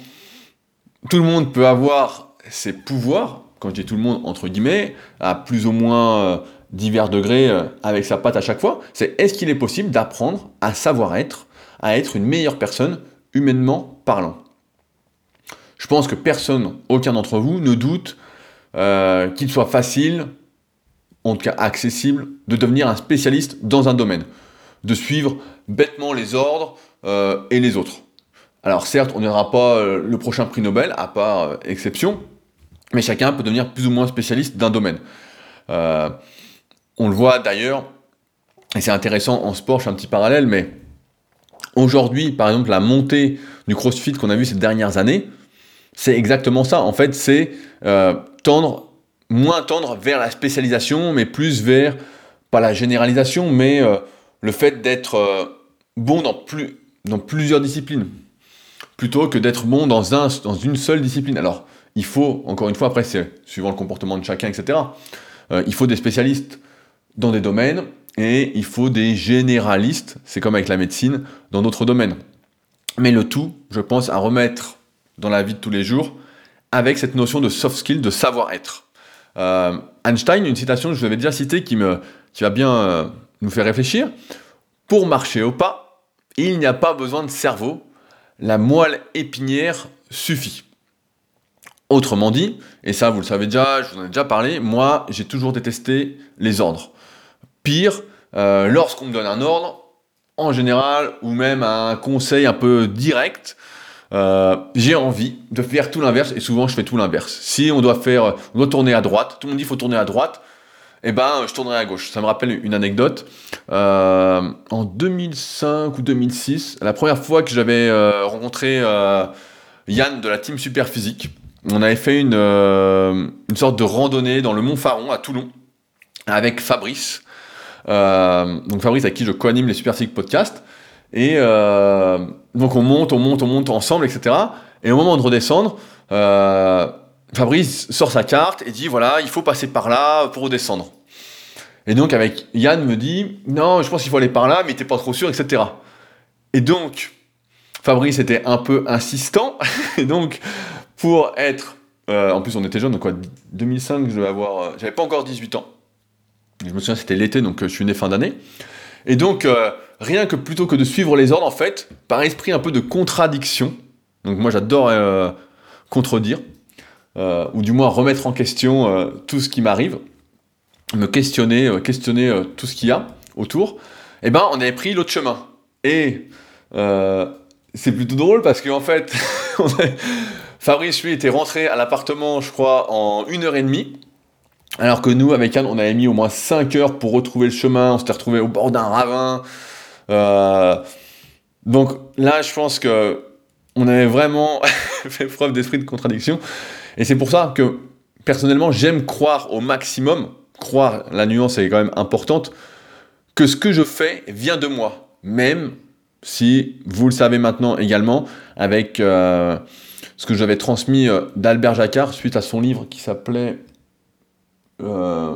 tout le monde peut avoir ses pouvoirs, quand je dis tout le monde, entre guillemets, à plus ou moins euh, divers degrés euh, avec sa patte à chaque fois, c'est est-ce qu'il est possible d'apprendre à savoir être, à être une meilleure personne humainement parlant? Je pense que personne, aucun d'entre vous, ne doute euh, qu'il soit facile, en tout cas accessible, de devenir un spécialiste dans un domaine, de suivre bêtement les ordres et les autres. Alors certes, on n'aura pas le prochain prix Nobel, à part exception, mais chacun peut devenir plus ou moins spécialiste d'un domaine. Euh, on le voit d'ailleurs, et c'est intéressant en sport, je fais un petit parallèle, mais aujourd'hui, par exemple, la montée du CrossFit qu'on a vu ces dernières années, c'est exactement ça. En fait, c'est euh, tendre, moins tendre vers la spécialisation, mais plus vers, pas la généralisation, mais euh, le fait d'être bon dans, plus, dans plusieurs disciplines, plutôt que d'être bon dans, dans une seule discipline. Alors, il faut, encore une fois, après c'est suivant le comportement de chacun, etc., euh, il faut des spécialistes dans des domaines et il faut des généralistes, c'est comme avec la médecine, dans d'autres domaines. Mais le tout, je pense, à remettre dans la vie de tous les jours avec cette notion de soft skill, de savoir-être. Euh, Einstein, une citation que je vous avais déjà citée qui, me, va bien euh, nous faire réfléchir. Pour marcher au pas, il n'y a pas besoin de cerveau, la moelle épinière suffit. Autrement dit, et ça vous le savez déjà, je vous en ai déjà parlé, moi j'ai toujours détesté les ordres. Pire, euh, lorsqu'on me donne un ordre, en général, ou même un conseil un peu direct, euh, j'ai envie de faire tout l'inverse, et souvent je fais tout l'inverse. Si on doit faire, on doit tourner à droite, tout le monde dit qu'il faut tourner à droite, eh ben je tournerai à gauche. Ça me rappelle une anecdote. en 2005 ou 2006, la première fois que j'avais rencontré Yann de la team Super Physique. On avait fait une, une sorte de randonnée dans le Mont Faron à Toulon avec Fabrice. donc Fabrice avec qui je co-anime les Super Physique podcasts. Et donc on monte, on monte, on monte ensemble, etc. Et au moment de redescendre, Fabrice sort sa carte et dit voilà, il faut passer par là pour redescendre. Et donc avec Yann me dit non, je pense qu'il faut aller par là, mais t'es pas trop sûr, etc. Et donc Fabrice était un peu insistant, <laughs> et donc pour être, euh, en plus on était jeune, donc quoi, 2005, je devais avoir, euh, j'avais pas encore 18 ans. Je me souviens c'était l'été, donc euh, je suis né fin d'année. Et donc rien que plutôt que de suivre les ordres, en fait, par esprit un peu de contradiction. Donc moi j'adore contredire. Ou du moins remettre en question tout ce qui m'arrive, me questionner, questionner tout ce qu'il y a autour, eh ben on avait pris l'autre chemin. Et c'est plutôt drôle parce qu'en fait, <laughs> Fabrice lui était rentré à l'appartement, je crois, en une heure et demie. Alors que nous, avec Anne, on avait mis au moins 5 heures pour retrouver le chemin, on s'était retrouvé au bord d'un ravin. donc là, je pense que on avait vraiment <laughs> fait preuve d'esprit de contradiction. Et c'est pour ça que personnellement, j'aime croire au maximum, croire, la nuance est quand même importante, que ce que je fais vient de moi. Même si, vous le savez maintenant également, avec euh, ce que j'avais transmis euh, d'Albert Jacquard suite à son livre qui s'appelait... Euh,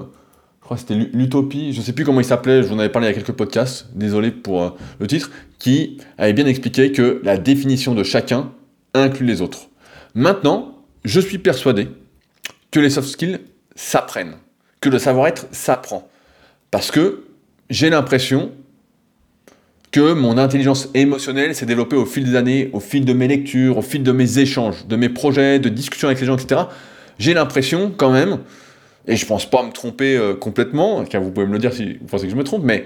je crois que c'était l'Utopie, je ne sais plus comment il s'appelait, je vous en avais parlé il y a quelques podcasts, désolé pour le titre, qui avait bien expliqué que la définition de chacun inclut les autres. Maintenant, je suis persuadé que les soft skills s'apprennent, que le savoir-être s'apprend. Parce que j'ai l'impression que mon intelligence émotionnelle s'est développée au fil des années, au fil de mes lectures, au fil de mes échanges, de mes projets, de discussions avec les gens, etc. J'ai l'impression quand même, et je pense pas me tromper euh, complètement, car vous pouvez me le dire si vous pensez que je me trompe, mais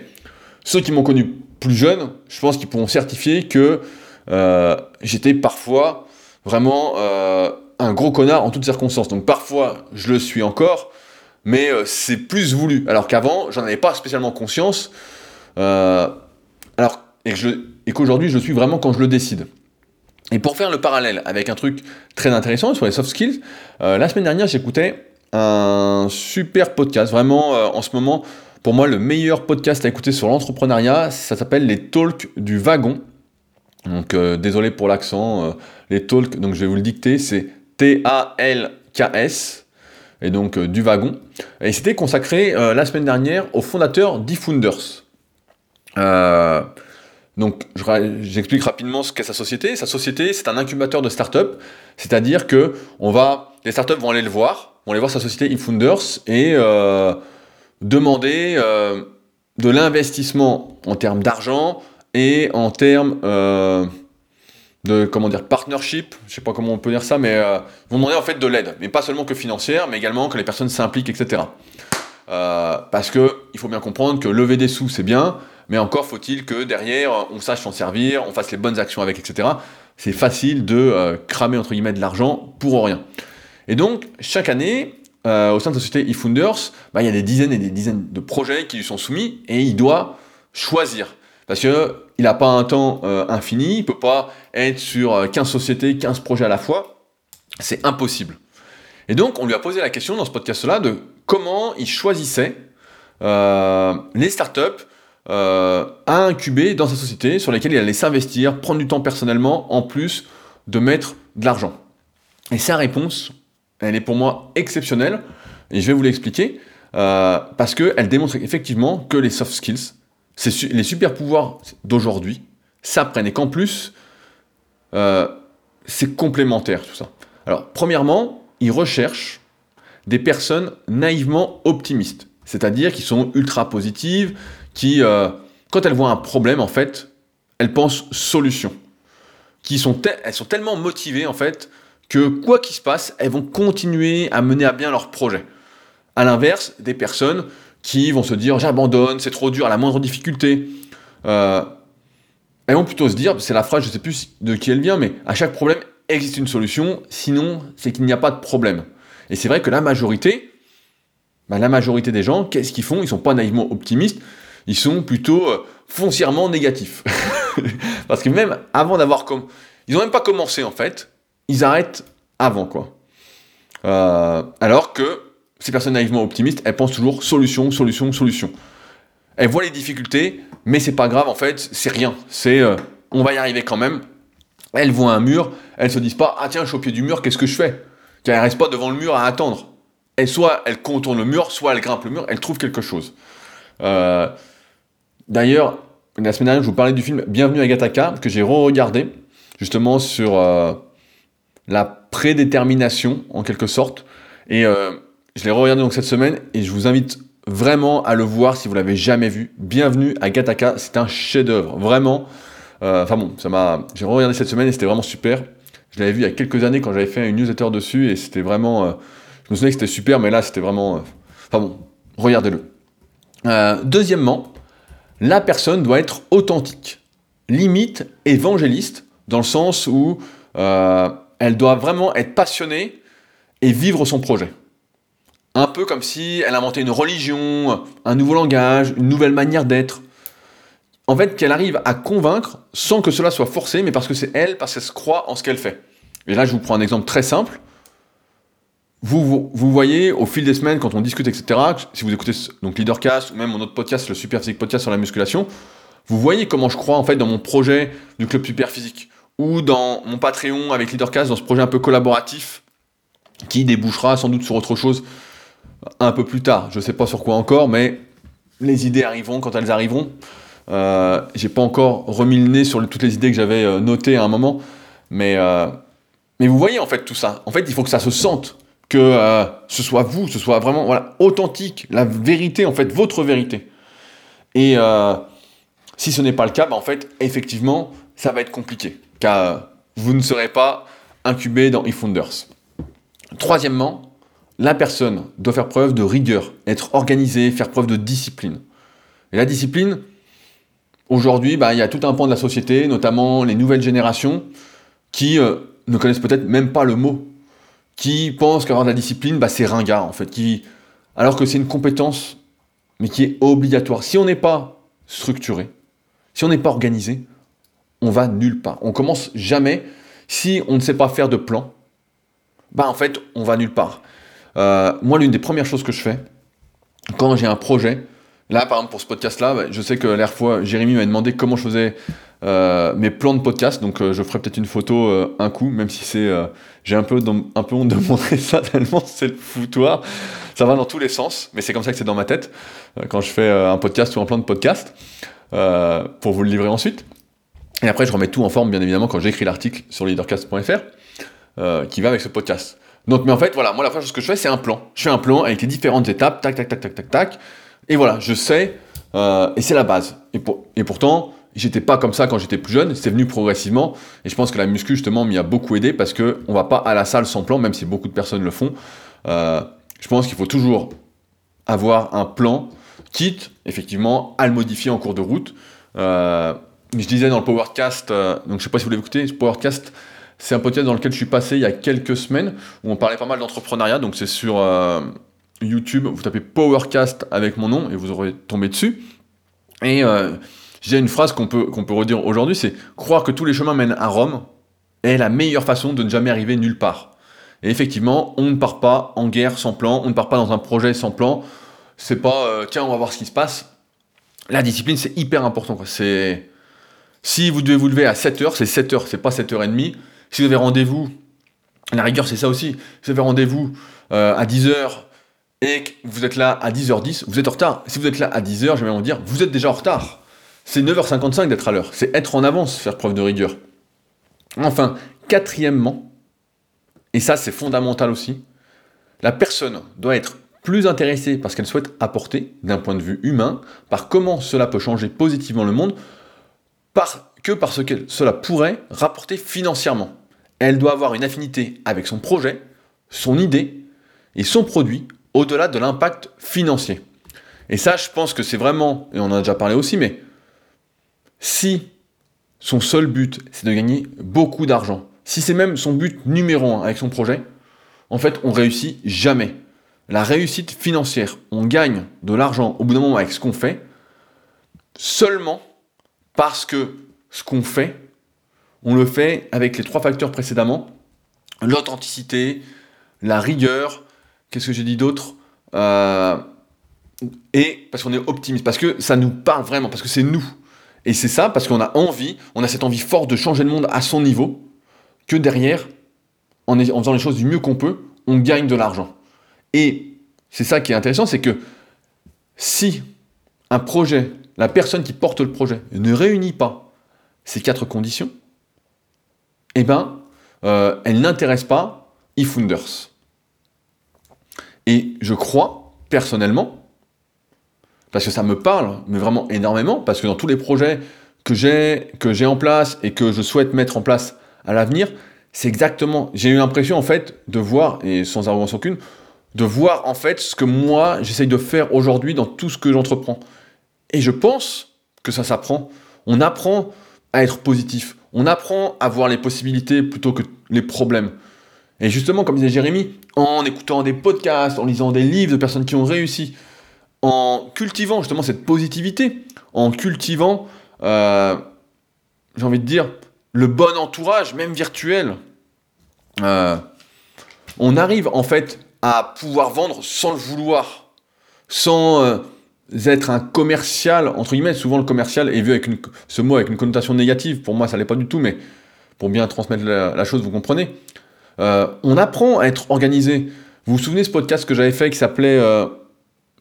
ceux qui m'ont connu plus jeune, je pense qu'ils pourront certifier que euh, j'étais parfois vraiment euh, un gros connard en toutes circonstances. Donc parfois, je le suis encore, mais c'est plus voulu. Alors qu'avant, j'en avais pas spécialement conscience. Et, qu'aujourd'hui, je le suis vraiment quand je le décide. Et pour faire le parallèle avec un truc très intéressant sur les soft skills, euh, la semaine dernière, j'écoutais un super podcast, vraiment en ce moment, pour moi, le meilleur podcast à écouter sur l'entrepreneuriat, ça s'appelle Les Talks du Wagon. Donc, désolé pour l'accent, les Talks, donc je vais vous le dicter, c'est T-A-L-K-S, et donc euh, du wagon. Et c'était consacré euh, la semaine dernière au fondateur d'eFounders. Euh, donc j'explique rapidement ce qu'est sa société. Sa société, c'est un incubateur de start-up, c'est-à-dire que on va, les start-up vont aller le voir, vont aller voir sa société eFounders et demander de l'investissement en termes d'argent et en termes de comment dire partnership, je sais pas comment on peut dire ça, mais euh, ils vont demander en fait de l'aide, mais pas seulement que financière, mais également que les personnes s'impliquent, etc. Euh, parce que il faut bien comprendre que lever des sous c'est bien, mais encore faut-il que derrière on sache s'en servir, on fasse les bonnes actions avec, etc. C'est facile de euh, cramer entre guillemets de l'argent pour rien. Et donc chaque année, au sein de la société eFounders, bah, il y a des dizaines et des dizaines de projets qui lui sont soumis et il doit choisir. Parce qu'il n'a pas un temps infini, il ne peut pas être sur 15 euh, sociétés, 15 projets à la fois, c'est impossible. Et donc, on lui a posé la question dans ce podcast-là de comment il choisissait euh, les startups euh, à incuber dans sa société sur lesquelles il allait s'investir, prendre du temps personnellement, en plus de mettre de l'argent. Et sa réponse, elle est pour moi exceptionnelle, et je vais vous l'expliquer, euh, parce qu'elle démontre effectivement que les soft skills, les super pouvoirs d'aujourd'hui, s'apprennent, et qu'en plus, euh, c'est complémentaire tout ça. Alors, premièrement, ils recherchent des personnes naïvement optimistes, c'est-à-dire qui sont ultra positives, qui, euh, quand elles voient un problème, en fait, elles pensent solution. Qui sont elles sont tellement motivées, en fait, que quoi qu'il se passe, elles vont continuer à mener à bien leur projet. À l'inverse, des personnes qui vont se dire j'abandonne, c'est trop dur, à la moindre difficulté. Euh, elles vont plutôt se dire, c'est la phrase, je ne sais plus de qui elle vient, mais à chaque problème existe une solution, sinon c'est qu'il n'y a pas de problème. Et c'est vrai que la majorité, bah, la majorité des gens, qu'est-ce qu'ils font? Ils sont pas naïvement optimistes, ils sont plutôt euh, foncièrement négatifs. <laughs> Parce que même avant d'avoir comme... Ils n'ont même pas commencé en fait, ils arrêtent avant quoi. Euh, alors que ces personnes naïvement optimistes, elles pensent toujours solution, solution, solution. Elles voient les difficultés, mais c'est pas grave en fait, c'est rien. C'est euh, on va y arriver quand même. Elles voient un mur, elles se disent pas ah tiens je suis au pied du mur, qu'est-ce que je fais? Elles restent pas devant le mur à attendre. Et soit elles contournent le mur, soit elles grimpent le mur, elles trouvent quelque chose. Euh, d'ailleurs, la semaine dernière, je vous parlais du film Bienvenue à Gataka, que j'ai re-regardé, justement sur euh, la prédétermination, en quelque sorte. Et euh, je l'ai re-regardé donc cette semaine, et je vous invite vraiment à le voir si vous l'avez jamais vu. Bienvenue à Gataka, c'est un chef-d'œuvre, vraiment. Enfin bon, ça m'a, j'ai re-regardé cette semaine et c'était vraiment super. Je l'avais vu il y a quelques années quand j'avais fait une newsletter dessus et c'était vraiment, je me souviens que c'était super, mais là c'était vraiment, enfin bon, regardez-le. Euh, deuxièmement, la personne doit être authentique, limite évangéliste, dans le sens où euh, elle doit vraiment être passionnée et vivre son projet. Un peu comme si elle inventait une religion, un nouveau langage, une nouvelle manière d'être. En fait, qu'elle arrive à convaincre sans que cela soit forcé, mais parce que c'est elle, parce qu'elle se croit en ce qu'elle fait. Et là, je vous prends un exemple très simple vous, vous, voyez au fil des semaines, quand on discute, etc., si vous écoutez donc Leadercast ou même mon autre podcast, le Super Physique Podcast sur la musculation, vous voyez comment je crois en fait dans mon projet du club Super Physique ou dans mon Patreon avec Leadercast, dans ce projet un peu collaboratif qui débouchera sans doute sur autre chose un peu plus tard. Je ne sais pas sur quoi encore, mais les idées arriveront quand elles arriveront. Euh, j'ai pas encore remis le nez sur toutes les idées que j'avais euh, notées à un moment, mais, euh, mais vous voyez en fait tout ça. En fait, il faut que ça se sente que euh, ce soit vous, ce soit vraiment voilà, authentique, la vérité, en fait, votre vérité. Et euh, si ce n'est pas le cas, bah, en fait, effectivement, ça va être compliqué, car vous ne serez pas incubé dans eFounders. Troisièmement, la personne doit faire preuve de rigueur, être organisée, faire preuve de discipline. Et la discipline, aujourd'hui, bah, il y a tout un pan de la société, notamment les nouvelles générations, qui euh, ne connaissent peut-être même pas le mot qui pensent qu'avoir de la discipline, bah, c'est ringard en fait, qui, alors que c'est une compétence, mais qui est obligatoire. Si on n'est pas structuré, si on n'est pas organisé, on va nulle part. On commence jamais. Si on ne sait pas faire de plan, bah en fait, on va nulle part. Euh, moi, l'une des premières choses que je fais, quand j'ai un projet, là, par exemple, pour ce podcast-là, bah, je sais que l'air fois, Jérémy m'a demandé comment je faisais euh, mes plans de podcast. Donc, euh, je ferai peut-être une photo euh, un coup, même si c'est. j'ai un peu, un peu honte de <laughs> montrer ça tellement c'est le foutoir. Ça va dans tous les sens, mais c'est comme ça que c'est dans ma tête quand je fais un podcast ou un plan de podcast pour vous le livrer ensuite. Et après, je remets tout en forme, bien évidemment, quand j'écris l'article sur leadercast.fr qui va avec ce podcast. Donc, mais en fait, voilà, moi, la première chose que je fais, c'est un plan. Je fais un plan avec les différentes étapes, tac, tac, tac, tac, tac, tac. Et voilà, je sais, et c'est la base. Et, pour, et pourtant, J'étais pas comme ça quand j'étais plus jeune, c'est venu progressivement. Et je pense que la muscu, justement, m'y a beaucoup aidé parce qu'on ne va pas à la salle sans plan, même si beaucoup de personnes le font. Euh, je pense qu'il faut toujours avoir un plan, quitte, effectivement, à le modifier en cours de route. Euh, je disais dans le Powercast, euh, donc je sais pas si vous l'avez écouté, Powercast, c'est un podcast dans lequel je suis passé il y a quelques semaines, où on parlait pas mal d'entrepreneuriat, donc c'est sur YouTube, vous tapez Powercast avec mon nom et vous aurez tombé dessus. Et j'ai une phrase qu'on peut, peut redire aujourd'hui, c'est croire que tous les chemins mènent à Rome est la meilleure façon de ne jamais arriver nulle part. Et effectivement, on ne part pas en guerre sans plan, on ne part pas dans un projet sans plan. C'est pas euh, tiens, on va voir ce qui se passe. La discipline, c'est hyper important. C'est si vous devez vous lever à 7h, c'est 7h, c'est pas 7h30. Si vous avez rendez-vous, la rigueur, c'est ça aussi. Si vous avez rendez-vous euh, à 10h et que vous êtes là à 10h10, vous êtes en retard. Si vous êtes là à 10h, je vais même dire, vous êtes déjà en retard. C'est 9h55 d'être à l'heure. C'est être en avance, faire preuve de rigueur. Enfin, quatrièmement, et ça c'est fondamental aussi, la personne doit être plus intéressée parce qu'elle souhaite apporter, d'un point de vue humain, par comment cela peut changer positivement le monde, que parce que cela pourrait rapporter financièrement. Elle doit avoir une affinité avec son projet, son idée et son produit, au-delà de l'impact financier. Et ça, je pense que c'est vraiment, et on en a déjà parlé aussi, mais si son seul but, c'est de gagner beaucoup d'argent, si c'est même son but numéro un avec son projet, en fait, on réussit jamais. La réussite financière, on gagne de l'argent au bout d'un moment avec ce qu'on fait, seulement parce que ce qu'on fait, on le fait avec les trois facteurs précédemment, l'authenticité, la rigueur, qu'est-ce que j'ai dit d'autre euh, Et parce qu'on est optimiste, parce que ça nous parle vraiment, parce que c'est nous. Et c'est ça, parce qu'on a envie, on a cette envie forte de changer le monde à son niveau, que derrière, en, faisant les choses du mieux qu'on peut, on gagne de l'argent. Et c'est ça qui est intéressant, c'est que si un projet, la personne qui porte le projet ne réunit pas ces quatre conditions, eh ben, euh, elle n'intéresse pas eFounders. Et je crois, personnellement, parce que ça me parle, mais vraiment énormément, parce que dans tous les projets que j'ai, que j'ai en place et que je souhaite mettre en place à l'avenir, c'est exactement, j'ai eu l'impression en fait de voir, et sans arrogance aucune, de voir en fait ce que moi j'essaye de faire aujourd'hui dans tout ce que j'entreprends. Et je pense que ça s'apprend. On apprend à être positif. On apprend à voir les possibilités plutôt que les problèmes. Et justement, comme disait Jérémy, en écoutant des podcasts, en lisant des livres de personnes qui ont réussi, en cultivant justement cette positivité, en cultivant, euh, j'ai envie de dire, le bon entourage, même virtuel, euh, on arrive en fait à pouvoir vendre sans le vouloir, sans euh, être un commercial, entre guillemets, souvent le commercial est vu avec ce mot avec une connotation négative, pour moi ça l'est pas du tout, mais pour bien transmettre la, chose, vous comprenez. On apprend à être organisé. Vous vous souvenez ce podcast que j'avais fait qui s'appelait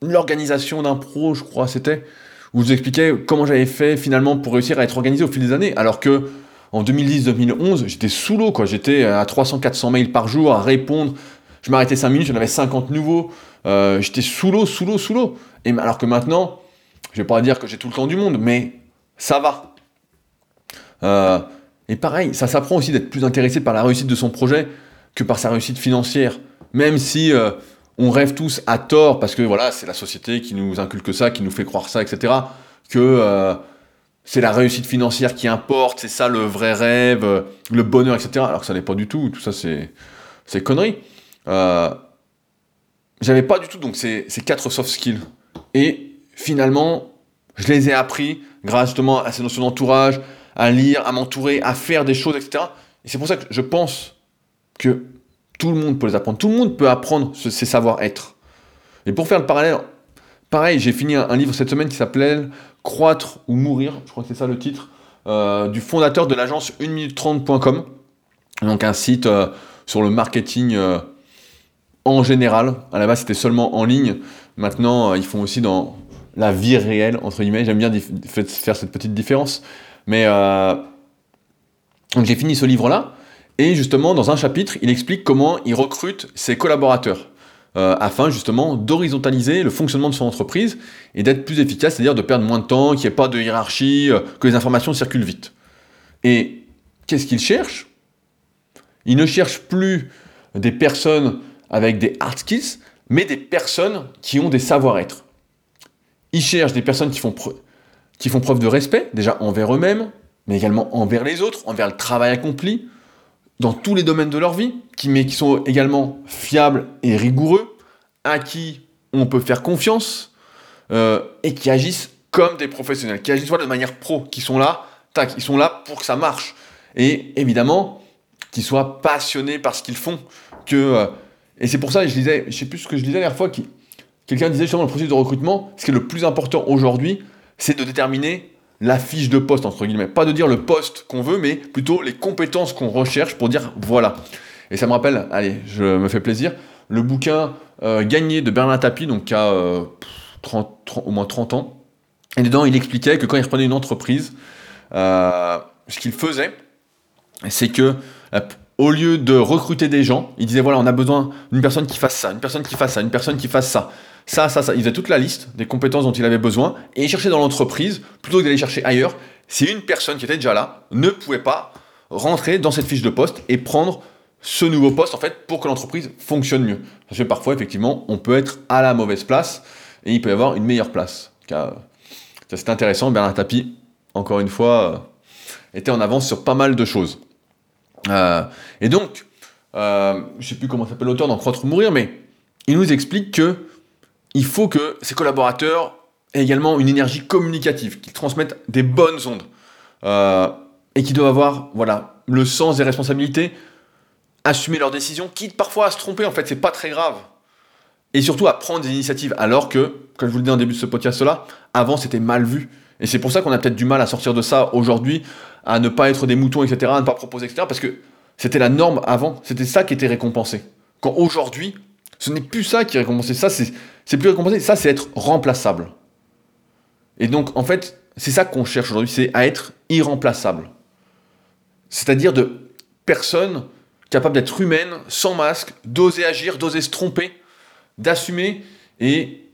L'organisation d'un pro, je crois, c'était, vous expliquais comment j'avais fait finalement pour réussir à être organisé au fil des années, alors que en 2010-2011, j'étais sous l'eau, quoi. J'étais à 300-400 mails par jour à répondre je m'arrêtais 5 minutes, j'en avais 50 nouveaux. Euh, j'étais sous l'eau, sous l'eau, sous l'eau. Et alors que maintenant, je vais pas dire que j'ai tout le temps du monde, mais ça va. Euh, et pareil, ça s'apprend aussi d'être plus intéressé par la réussite de son projet que par sa réussite financière. Même si euh, on rêve tous à tort, parce que voilà, c'est la société qui nous inculque ça, qui nous fait croire ça, etc. Que c'est la réussite financière qui importe, c'est ça le vrai rêve, le bonheur, etc. Alors que ça n'est pas du tout. Tout ça, c'est, connerie. Euh, j'avais pas du tout donc ces, quatre soft skills. Et finalement, je les ai appris grâce justement à ces notions d'entourage, à lire, à m'entourer, à faire des choses, etc. Et c'est pour ça que je pense que tout le monde peut les apprendre. Tout le monde peut apprendre ces savoir-être. Et pour faire le parallèle, pareil, j'ai fini un, livre cette semaine qui s'appelait Croître ou mourir, je crois que c'est ça le titre, euh, du fondateur de l'agence 1 minute 30.com, donc un site euh, sur le marketing en général. À la base, c'était seulement en ligne. Maintenant, euh, ils font aussi dans la vie réelle, entre guillemets. J'aime bien faire cette petite différence. Mais euh, j'ai fini ce livre-là. Et justement, dans un chapitre, il explique comment il recrute ses collaborateurs. Euh, afin justement d'horizontaliser le fonctionnement de son entreprise et d'être plus efficace, c'est-à-dire de perdre moins de temps, qu'il n'y ait pas de hiérarchie, que les informations circulent vite. Et qu'est-ce qu'il cherche? Il ne cherche plus des personnes avec des hard skills, mais des personnes qui ont des savoir-être. Ils cherchent des personnes qui font preuve de respect, déjà envers eux-mêmes, mais également envers les autres, envers le travail accompli, dans tous les domaines de leur vie, qui, mais qui sont également fiables et rigoureux, à qui on peut faire confiance, euh, et qui agissent comme des professionnels, qui agissent de manière pro, qui sont là, tac, ils sont là pour que ça marche. Et évidemment, qu'ils soient passionnés par ce qu'ils font, que euh, et c'est pour ça, je disais, je sais plus ce que je disais la dernière fois, qui, quelqu'un disait justement le processus de recrutement, ce qui est le plus important aujourd'hui, c'est de déterminer la fiche de poste, entre guillemets. Pas de dire le poste qu'on veut, mais plutôt les compétences qu'on recherche pour dire voilà. Et ça me rappelle, allez, je me fais plaisir, le bouquin euh, Gagné de Bernard Tapie, donc qui a 30, euh, au moins 30 ans. Et dedans, il expliquait que quand il reprenait une entreprise, euh, ce qu'il faisait, c'est que au lieu de recruter des gens, il disait voilà, on a besoin d'une personne qui fasse ça, une personne qui fasse ça, une personne qui fasse ça. Ça, ça, ça. Il faisait toute la liste des compétences dont il avait besoin et il cherchait dans l'entreprise plutôt que d'aller chercher ailleurs. Si une personne qui était déjà là ne pouvait pas rentrer dans cette fiche de poste et prendre ce nouveau poste en fait pour que l'entreprise fonctionne mieux. Parce que parfois, effectivement, on peut être à la mauvaise place et il peut y avoir une meilleure place. C'est intéressant. Bernard Tapie, encore une fois, euh, était en avance sur pas mal de choses. Euh, et donc, euh, je sais plus comment s'appelle l'auteur dans Croître ou mourir, mais il nous explique que il faut que ses collaborateurs aient également une énergie communicative, qu'ils transmettent des bonnes ondes, euh, et qui doivent avoir voilà, le sens des responsabilités, assumer leurs décisions, quitte parfois à se tromper, en fait, c'est pas très grave. Et surtout à prendre des initiatives, alors que, comme je vous le dis en début de ce podcast-là, avant c'était mal vu. Et c'est pour ça qu'on a peut-être du mal à sortir de ça aujourd'hui, à ne pas être des moutons, etc., à ne pas proposer, etc., parce que c'était la norme avant, c'était ça qui était récompensé. Quand aujourd'hui, ce n'est plus ça qui est récompensé, ça c'est plus récompensé, ça c'est être remplaçable. Et donc en fait, c'est ça qu'on cherche aujourd'hui, c'est à être irremplaçable. C'est-à-dire de personnes capables d'être humaines, sans masque, d'oser agir, d'oser se tromper, d'assumer et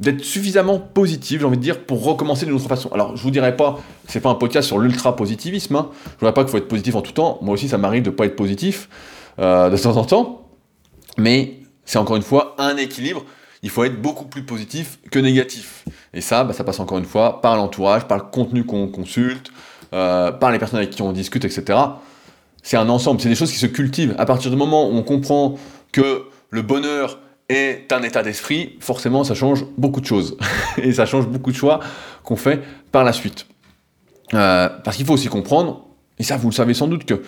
d'être suffisamment positif, j'ai envie de dire, pour recommencer d'une autre façon. Alors, je vous dirais pas, c'est pas un podcast sur l'ultra-positivisme, hein. je ne dirais pas qu'il faut être positif en tout temps, moi aussi ça m'arrive de pas être positif euh, de temps en temps, mais c'est encore une fois un équilibre, il faut être beaucoup plus positif que négatif. Et ça, bah, ça passe encore une fois par l'entourage, par le contenu qu'on consulte, euh, par les personnes avec qui on discute, etc. C'est un ensemble, c'est des choses qui se cultivent. À partir du moment où on comprend que le bonheur est un état d'esprit, forcément ça change beaucoup de choses. <laughs> et ça change beaucoup de choix qu'on fait par la suite. Euh, parce qu'il faut aussi comprendre, et ça vous le savez sans doute, qu'il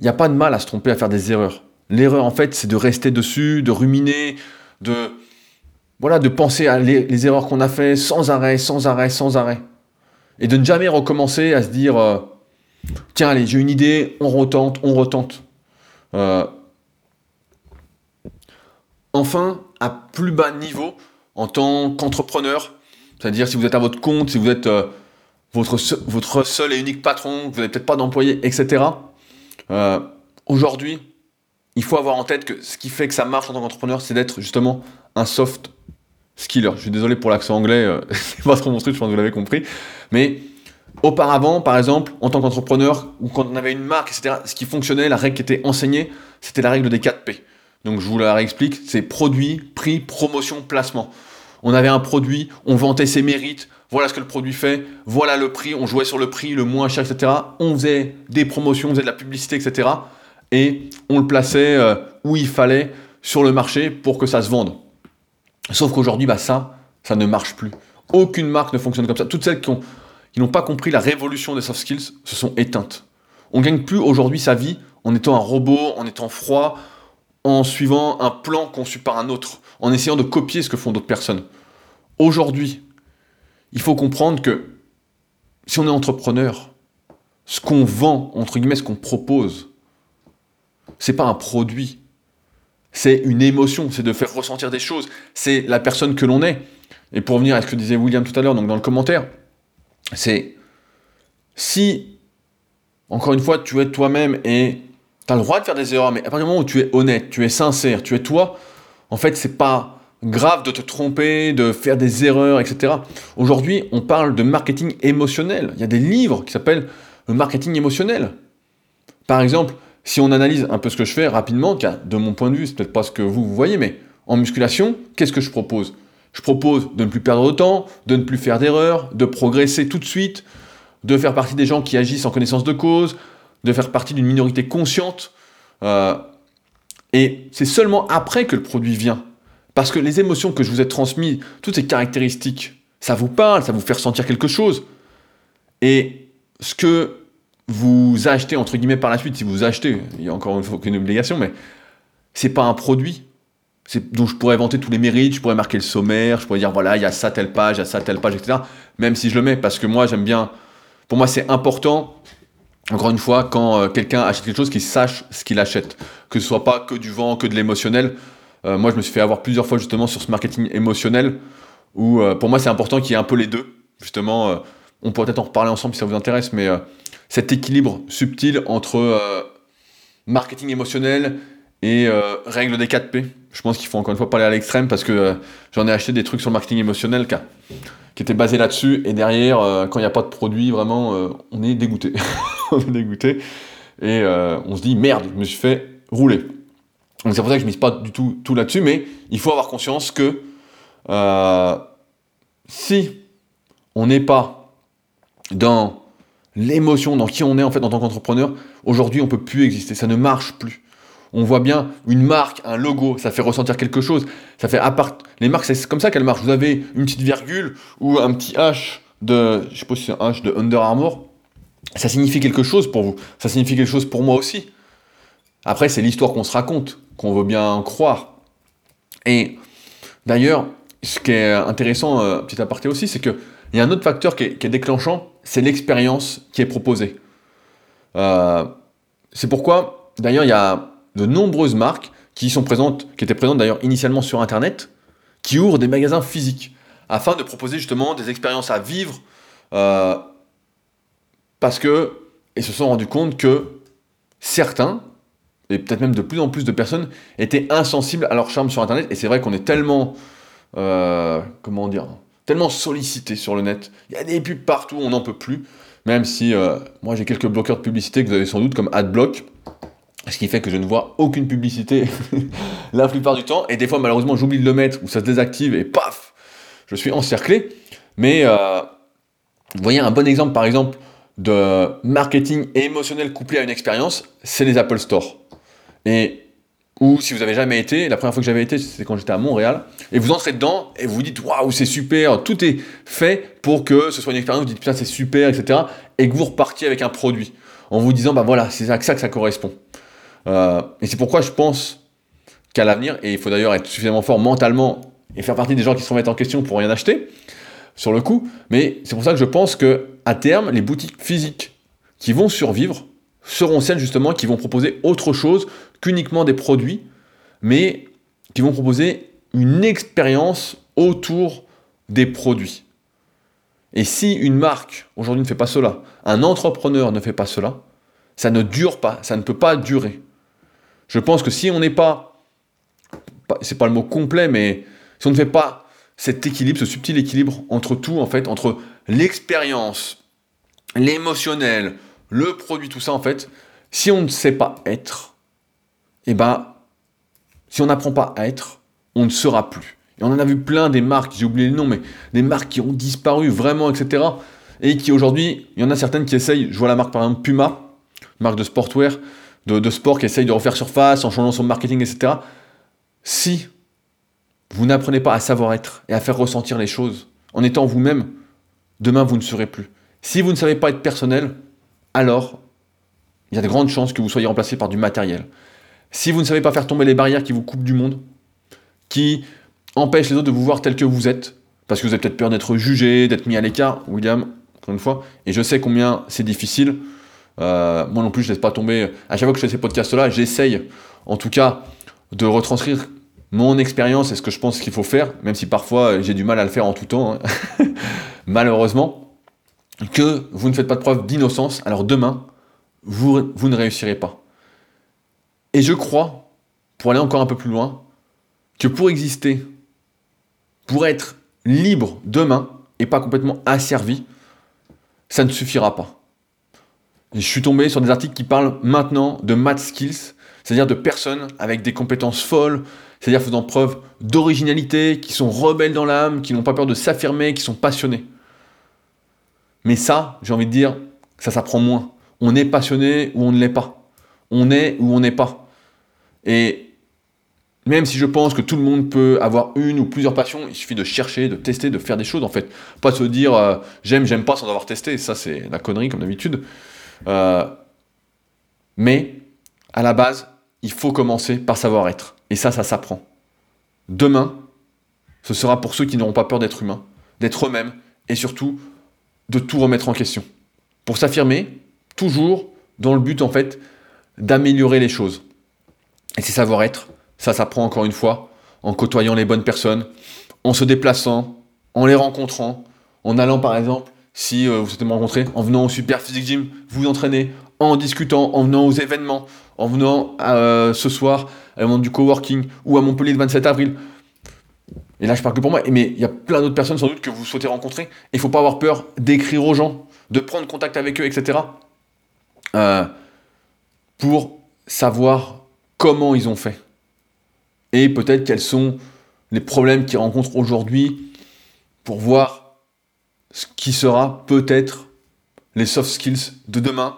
n'y a pas de mal à se tromper, à faire des erreurs. L'erreur en fait c'est de rester dessus, de ruminer, de, voilà, de penser à les, erreurs qu'on a fait sans arrêt, sans arrêt, sans arrêt. Et de ne jamais recommencer à se dire, euh, tiens allez, j'ai une idée, on retente, on retente. Euh, Enfin, à plus bas niveau, en tant qu'entrepreneur, c'est-à-dire si vous êtes à votre compte, si vous êtes euh, votre, votre seul et unique patron, vous n'avez peut-être pas d'employé, etc. Aujourd'hui, il faut avoir en tête que ce qui fait que ça marche en tant qu'entrepreneur, c'est d'être justement un soft skiller. Je suis désolé pour l'accent anglais, euh, <laughs> c'est pas trop mon truc, je pense que vous l'avez compris. Mais auparavant, par exemple, en tant qu'entrepreneur, ou quand on avait une marque, etc., ce qui fonctionnait, la règle qui était enseignée, c'était la règle des 4 P. Donc je vous la réexplique, c'est produit, prix, promotion, placement. On avait un produit, on vantait ses mérites, voilà ce que le produit fait, voilà le prix, on jouait sur le prix, le moins cher, etc. On faisait des promotions, on faisait de la publicité, etc. Et on le plaçait euh, où il fallait sur le marché pour que ça se vende. Sauf qu'aujourd'hui, bah ça, ça ne marche plus. Aucune marque ne fonctionne comme ça. Toutes celles qui, n'ont pas compris la révolution des soft skills se sont éteintes. On gagne plus aujourd'hui sa vie en étant un robot, en étant froid, en suivant un plan conçu par un autre, en essayant de copier ce que font d'autres personnes. Aujourd'hui, il faut comprendre que si on est entrepreneur, ce qu'on vend, entre guillemets, ce qu'on propose, c'est pas un produit, c'est une émotion, c'est de faire ressentir des choses, c'est la personne que l'on est. Et pour revenir à ce que disait William tout à l'heure, donc dans le commentaire, c'est si, encore une fois, tu es toi-même et tu as le droit de faire des erreurs, mais à partir du moment où tu es honnête, tu es sincère, tu es toi, en fait, c'est pas grave de te tromper, de faire des erreurs, etc. Aujourd'hui, on parle de marketing émotionnel. Il y a des livres qui s'appellent le marketing émotionnel. Par exemple, si on analyse un peu ce que je fais rapidement, de mon point de vue, c'est peut-être pas ce que vous, voyez, mais en musculation, qu'est-ce que je propose? Je propose de ne plus perdre de temps, de ne plus faire d'erreurs, de progresser tout de suite, de faire partie des gens qui agissent en connaissance de cause, de faire partie d'une minorité consciente. Euh, et c'est seulement après que le produit vient. Parce que les émotions que je vous ai transmises, toutes ces caractéristiques, ça vous parle, ça vous fait ressentir quelque chose. Et ce que vous achetez, entre guillemets, par la suite, si vous achetez, il y a encore une, fois une obligation, mais c'est pas un produit. dont je pourrais vanter tous les mérites, je pourrais marquer le sommaire, je pourrais dire voilà, il y a ça, telle page, il y a ça, telle page, etc. Même si je le mets, parce que moi, j'aime bien. Pour moi, c'est important encore une fois, quand euh, quelqu'un achète quelque chose, qu'il sache ce qu'il achète. Que ce soit pas que du vent, que de l'émotionnel. Euh, moi, je me suis fait avoir plusieurs fois justement sur ce marketing émotionnel, où euh, pour moi, c'est important qu'il y ait un peu les deux. Justement, on pourrait peut-être en reparler ensemble si ça vous intéresse, mais cet équilibre subtil entre marketing émotionnel et règle des 4 P. Je pense qu'il faut encore une fois parler à l'extrême parce que j'en ai acheté des trucs sur marketing émotionnel qui était basé là-dessus. Et derrière, euh, quand il n'y a pas de produit, vraiment, euh, on est dégoûté. <laughs> on est dégoûté. Et euh, on se dit, merde, je me suis fait rouler. Donc c'est pour ça que je ne mise pas du tout, tout là-dessus, mais il faut avoir conscience que si on n'est pas dans l'émotion, dans qui on est en fait en tant qu'entrepreneur, aujourd'hui on peut plus exister, ça ne marche plus. On voit bien une marque, un logo, ça fait ressentir quelque chose. Ça fait appart... Les marques, c'est comme ça qu'elles marchent. Vous avez une petite virgule ou un petit H de, je sais pas si c'est un H de Under Armour. Ça signifie quelque chose pour vous. Ça signifie quelque chose pour moi aussi. Après, c'est l'histoire qu'on se raconte, qu'on veut bien croire. Et d'ailleurs, ce qui est intéressant, euh, petit aparté aussi, c'est qu'il y a un autre facteur qui est, déclenchant, c'est l'expérience qui est proposée. Euh, c'est pourquoi, d'ailleurs, il y a de nombreuses marques qui sont présentes, qui étaient présentes d'ailleurs initialement sur Internet, qui ouvrent des magasins physiques afin de proposer justement des expériences à vivre, euh, parce que ils se sont rendus compte que certains, et peut-être même de plus en plus de personnes, étaient insensibles à leur charme sur Internet. Et c'est vrai qu'on est tellement, euh, comment dire, tellement sollicité sur le net. Il y a des pubs partout, on n'en peut plus. Même si euh, moi j'ai quelques bloqueurs de publicité que vous avez sans doute comme AdBlock, ce qui fait que je ne vois aucune publicité <laughs> la plupart du temps. Et des fois malheureusement j'oublie de le mettre ou ça se désactive et paf, je suis encerclé. Mais euh, voyez un bon exemple par exemple de marketing émotionnel couplé à une expérience, c'est les Apple Store. Et ou si vous avez jamais été, la première fois que j'avais été, c'était quand j'étais à Montréal, et vous entrez dedans et vous vous dites waouh, c'est super, tout est fait pour que ce soit une expérience, vous dites putain, c'est super, etc. Et que vous repartiez avec un produit en vous disant bah voilà, c'est à ça que ça correspond. Euh, et c'est pourquoi je pense qu'à l'avenir, et il faut d'ailleurs être suffisamment fort mentalement et faire partie des gens qui se remettent en question pour rien acheter sur le coup, mais c'est pour ça que je pense que à terme, les boutiques physiques qui vont survivre seront celles justement qui vont proposer autre chose qu'uniquement des produits, mais qui vont proposer une expérience autour des produits. Et si une marque aujourd'hui ne fait pas cela, un entrepreneur ne fait pas cela, ça ne dure pas, ça ne peut pas durer. Je pense que si on n'est pas, c'est pas le mot complet, mais si on ne fait pas cet équilibre, ce subtil équilibre entre tout, en fait, entre l'expérience, l'émotionnel, le produit, tout ça, en fait, si on ne sait pas être, eh ben, si on n'apprend pas à être, on ne sera plus. Et on en a vu plein des marques, j'ai oublié le nom, mais des marques qui ont disparu vraiment, etc. Et qui aujourd'hui, il y en a certaines qui essayent, je vois la marque par exemple Puma, marque de sportwear, de, de sport qui essaye de refaire surface en changeant son marketing, etc. Si vous n'apprenez pas à savoir être et à faire ressentir les choses en étant vous-même, demain vous ne serez plus. Si vous ne savez pas être personnel, alors il y a de grandes chances que vous soyez remplacé par du matériel. Si vous ne savez pas faire tomber les barrières qui vous coupent du monde, qui empêchent les autres de vous voir tel que vous êtes, parce que vous avez peut-être peur d'être jugé, d'être mis à l'écart, William, encore une fois, et je sais combien c'est difficile. Euh, moi non plus, je ne laisse pas tomber. À chaque fois que je fais ces podcasts-là, j'essaye, en tout cas, de retranscrire mon expérience et ce que je pense qu'il faut faire, même si parfois j'ai du mal à le faire en tout temps, hein. <laughs> malheureusement, que vous ne faites pas de preuve d'innocence, alors demain, vous, ne réussirez pas. Et je crois, pour aller encore un peu plus loin, que pour exister, pour être libre demain et pas complètement asservi, ça ne suffira pas. je suis tombé sur des articles qui parlent maintenant de math skills, c'est-à-dire de personnes avec des compétences folles, c'est-à-dire faisant preuve d'originalité, qui sont rebelles dans l'âme, qui n'ont pas peur de s'affirmer, qui sont passionnés. Mais ça, j'ai envie de dire, ça s'apprend moins. On est passionné ou on ne l'est pas. On est ou on n'est pas. Et même si je pense que tout le monde peut avoir une ou plusieurs passions, il suffit de chercher, de tester, de faire des choses en fait. Pas se dire euh, j'aime, j'aime pas sans avoir testé. Ça, c'est la connerie comme d'habitude. Euh, mais à la base, il faut commencer par savoir être. Et ça, ça s'apprend. Demain, ce sera pour ceux qui n'auront pas peur d'être humains, d'être eux-mêmes et surtout de tout remettre en question. Pour s'affirmer, toujours dans le but en fait d'améliorer les choses. Et c'est savoir-être, ça s'apprend encore une fois en côtoyant les bonnes personnes, en se déplaçant, en les rencontrant, en allant par exemple, si euh, vous souhaitez me rencontrer, en venant au Super Physique Gym, vous entraîner, en discutant, en venant aux événements, en venant euh, ce soir à l'événement du coworking ou à Montpellier le 27 avril. Et là, je parle que pour moi, mais il y a plein d'autres personnes sans doute que vous souhaitez rencontrer. Il ne faut pas avoir peur d'écrire aux gens, de prendre contact avec eux, etc. Euh, pour savoir comment ils ont fait. Et peut-être quels sont les problèmes qu'ils rencontrent aujourd'hui pour voir ce qui sera peut-être les soft skills de demain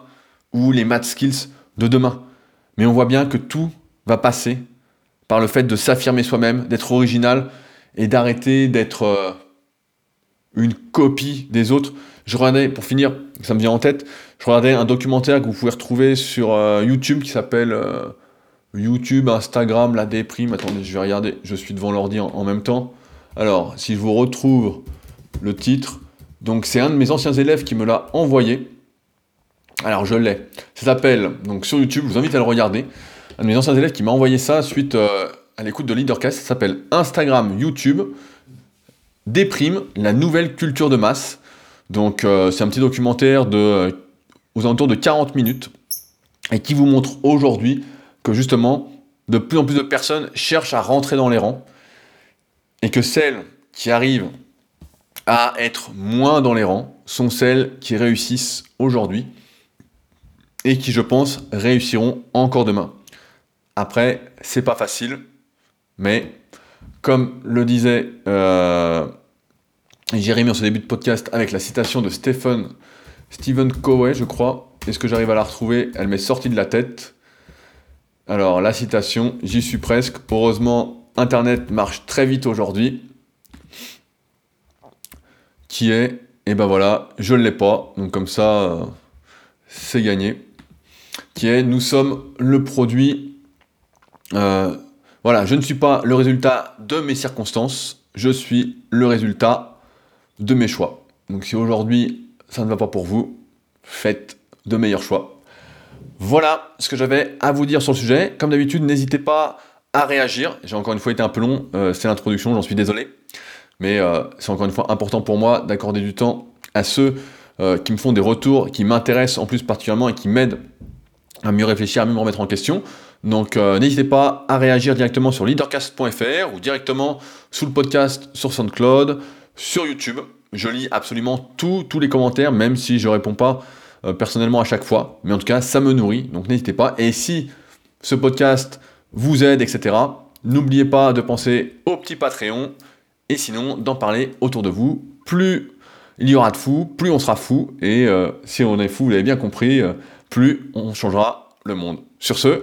ou les math skills de demain. Mais on voit bien que tout va passer par le fait de s'affirmer soi-même, d'être original et d'arrêter d'être euh, une copie des autres. Je regardais, pour finir, ça me vient en tête, je regardais un documentaire que vous pouvez retrouver sur euh, YouTube qui s'appelle euh, YouTube, Instagram, la déprime. Attendez, je vais regarder, je suis devant l'ordi en, même temps. Alors, si je vous retrouve le titre, donc c'est un de mes anciens élèves qui me l'a envoyé. Alors je l'ai. Ça s'appelle, donc sur YouTube, je vous invite à le regarder. Un de mes anciens élèves qui m'a envoyé ça suite à l'écoute de Leadercast, ça s'appelle Instagram, YouTube, déprime la nouvelle culture de masse. Donc euh, c'est un petit documentaire de euh, aux alentours de 40 minutes et qui vous montre aujourd'hui que justement de plus en plus de personnes cherchent à rentrer dans les rangs et que celles qui arrivent à être moins dans les rangs sont celles qui réussissent aujourd'hui et qui je pense réussiront encore demain. Après, c'est pas facile, mais comme le disait euh, Jérémy en ce début de podcast avec la citation de Stephen, Stephen Covey, je crois. Est-ce que j'arrive à la retrouver? Elle m'est sortie de la tête. Alors, la citation, j'y suis presque. Heureusement, Internet marche très vite aujourd'hui. Qui est, et eh ben voilà, je ne l'ai pas. Donc comme ça, euh, c'est gagné. Qui est, nous sommes le produit. Euh, voilà, je ne suis pas le résultat de mes circonstances. Je suis le résultat de mes choix. Donc si aujourd'hui ça ne va pas pour vous, faites de meilleurs choix. Voilà ce que j'avais à vous dire sur le sujet. Comme d'habitude, n'hésitez pas à réagir. J'ai encore une fois été un peu long, euh, c'est l'introduction, j'en suis désolé. Mais euh, c'est encore une fois important pour moi d'accorder du temps à ceux euh, qui me font des retours, qui m'intéressent en plus particulièrement et qui m'aident à mieux réfléchir, à mieux me remettre en question. Donc n'hésitez pas à réagir directement sur leadercast.fr ou directement sous le podcast sur SoundCloud, sur YouTube. Je lis absolument tous les commentaires, même si je ne réponds pas euh, personnellement à chaque fois. Mais en tout cas, ça me nourrit, donc n'hésitez pas. Et si ce podcast vous aide, etc., n'oubliez pas de penser au petit Patreon. Et sinon, d'en parler autour de vous. Plus il y aura de fous, plus on sera fou. Et euh, si on est fou, vous l'avez bien compris, euh, plus on changera le monde. Sur ce,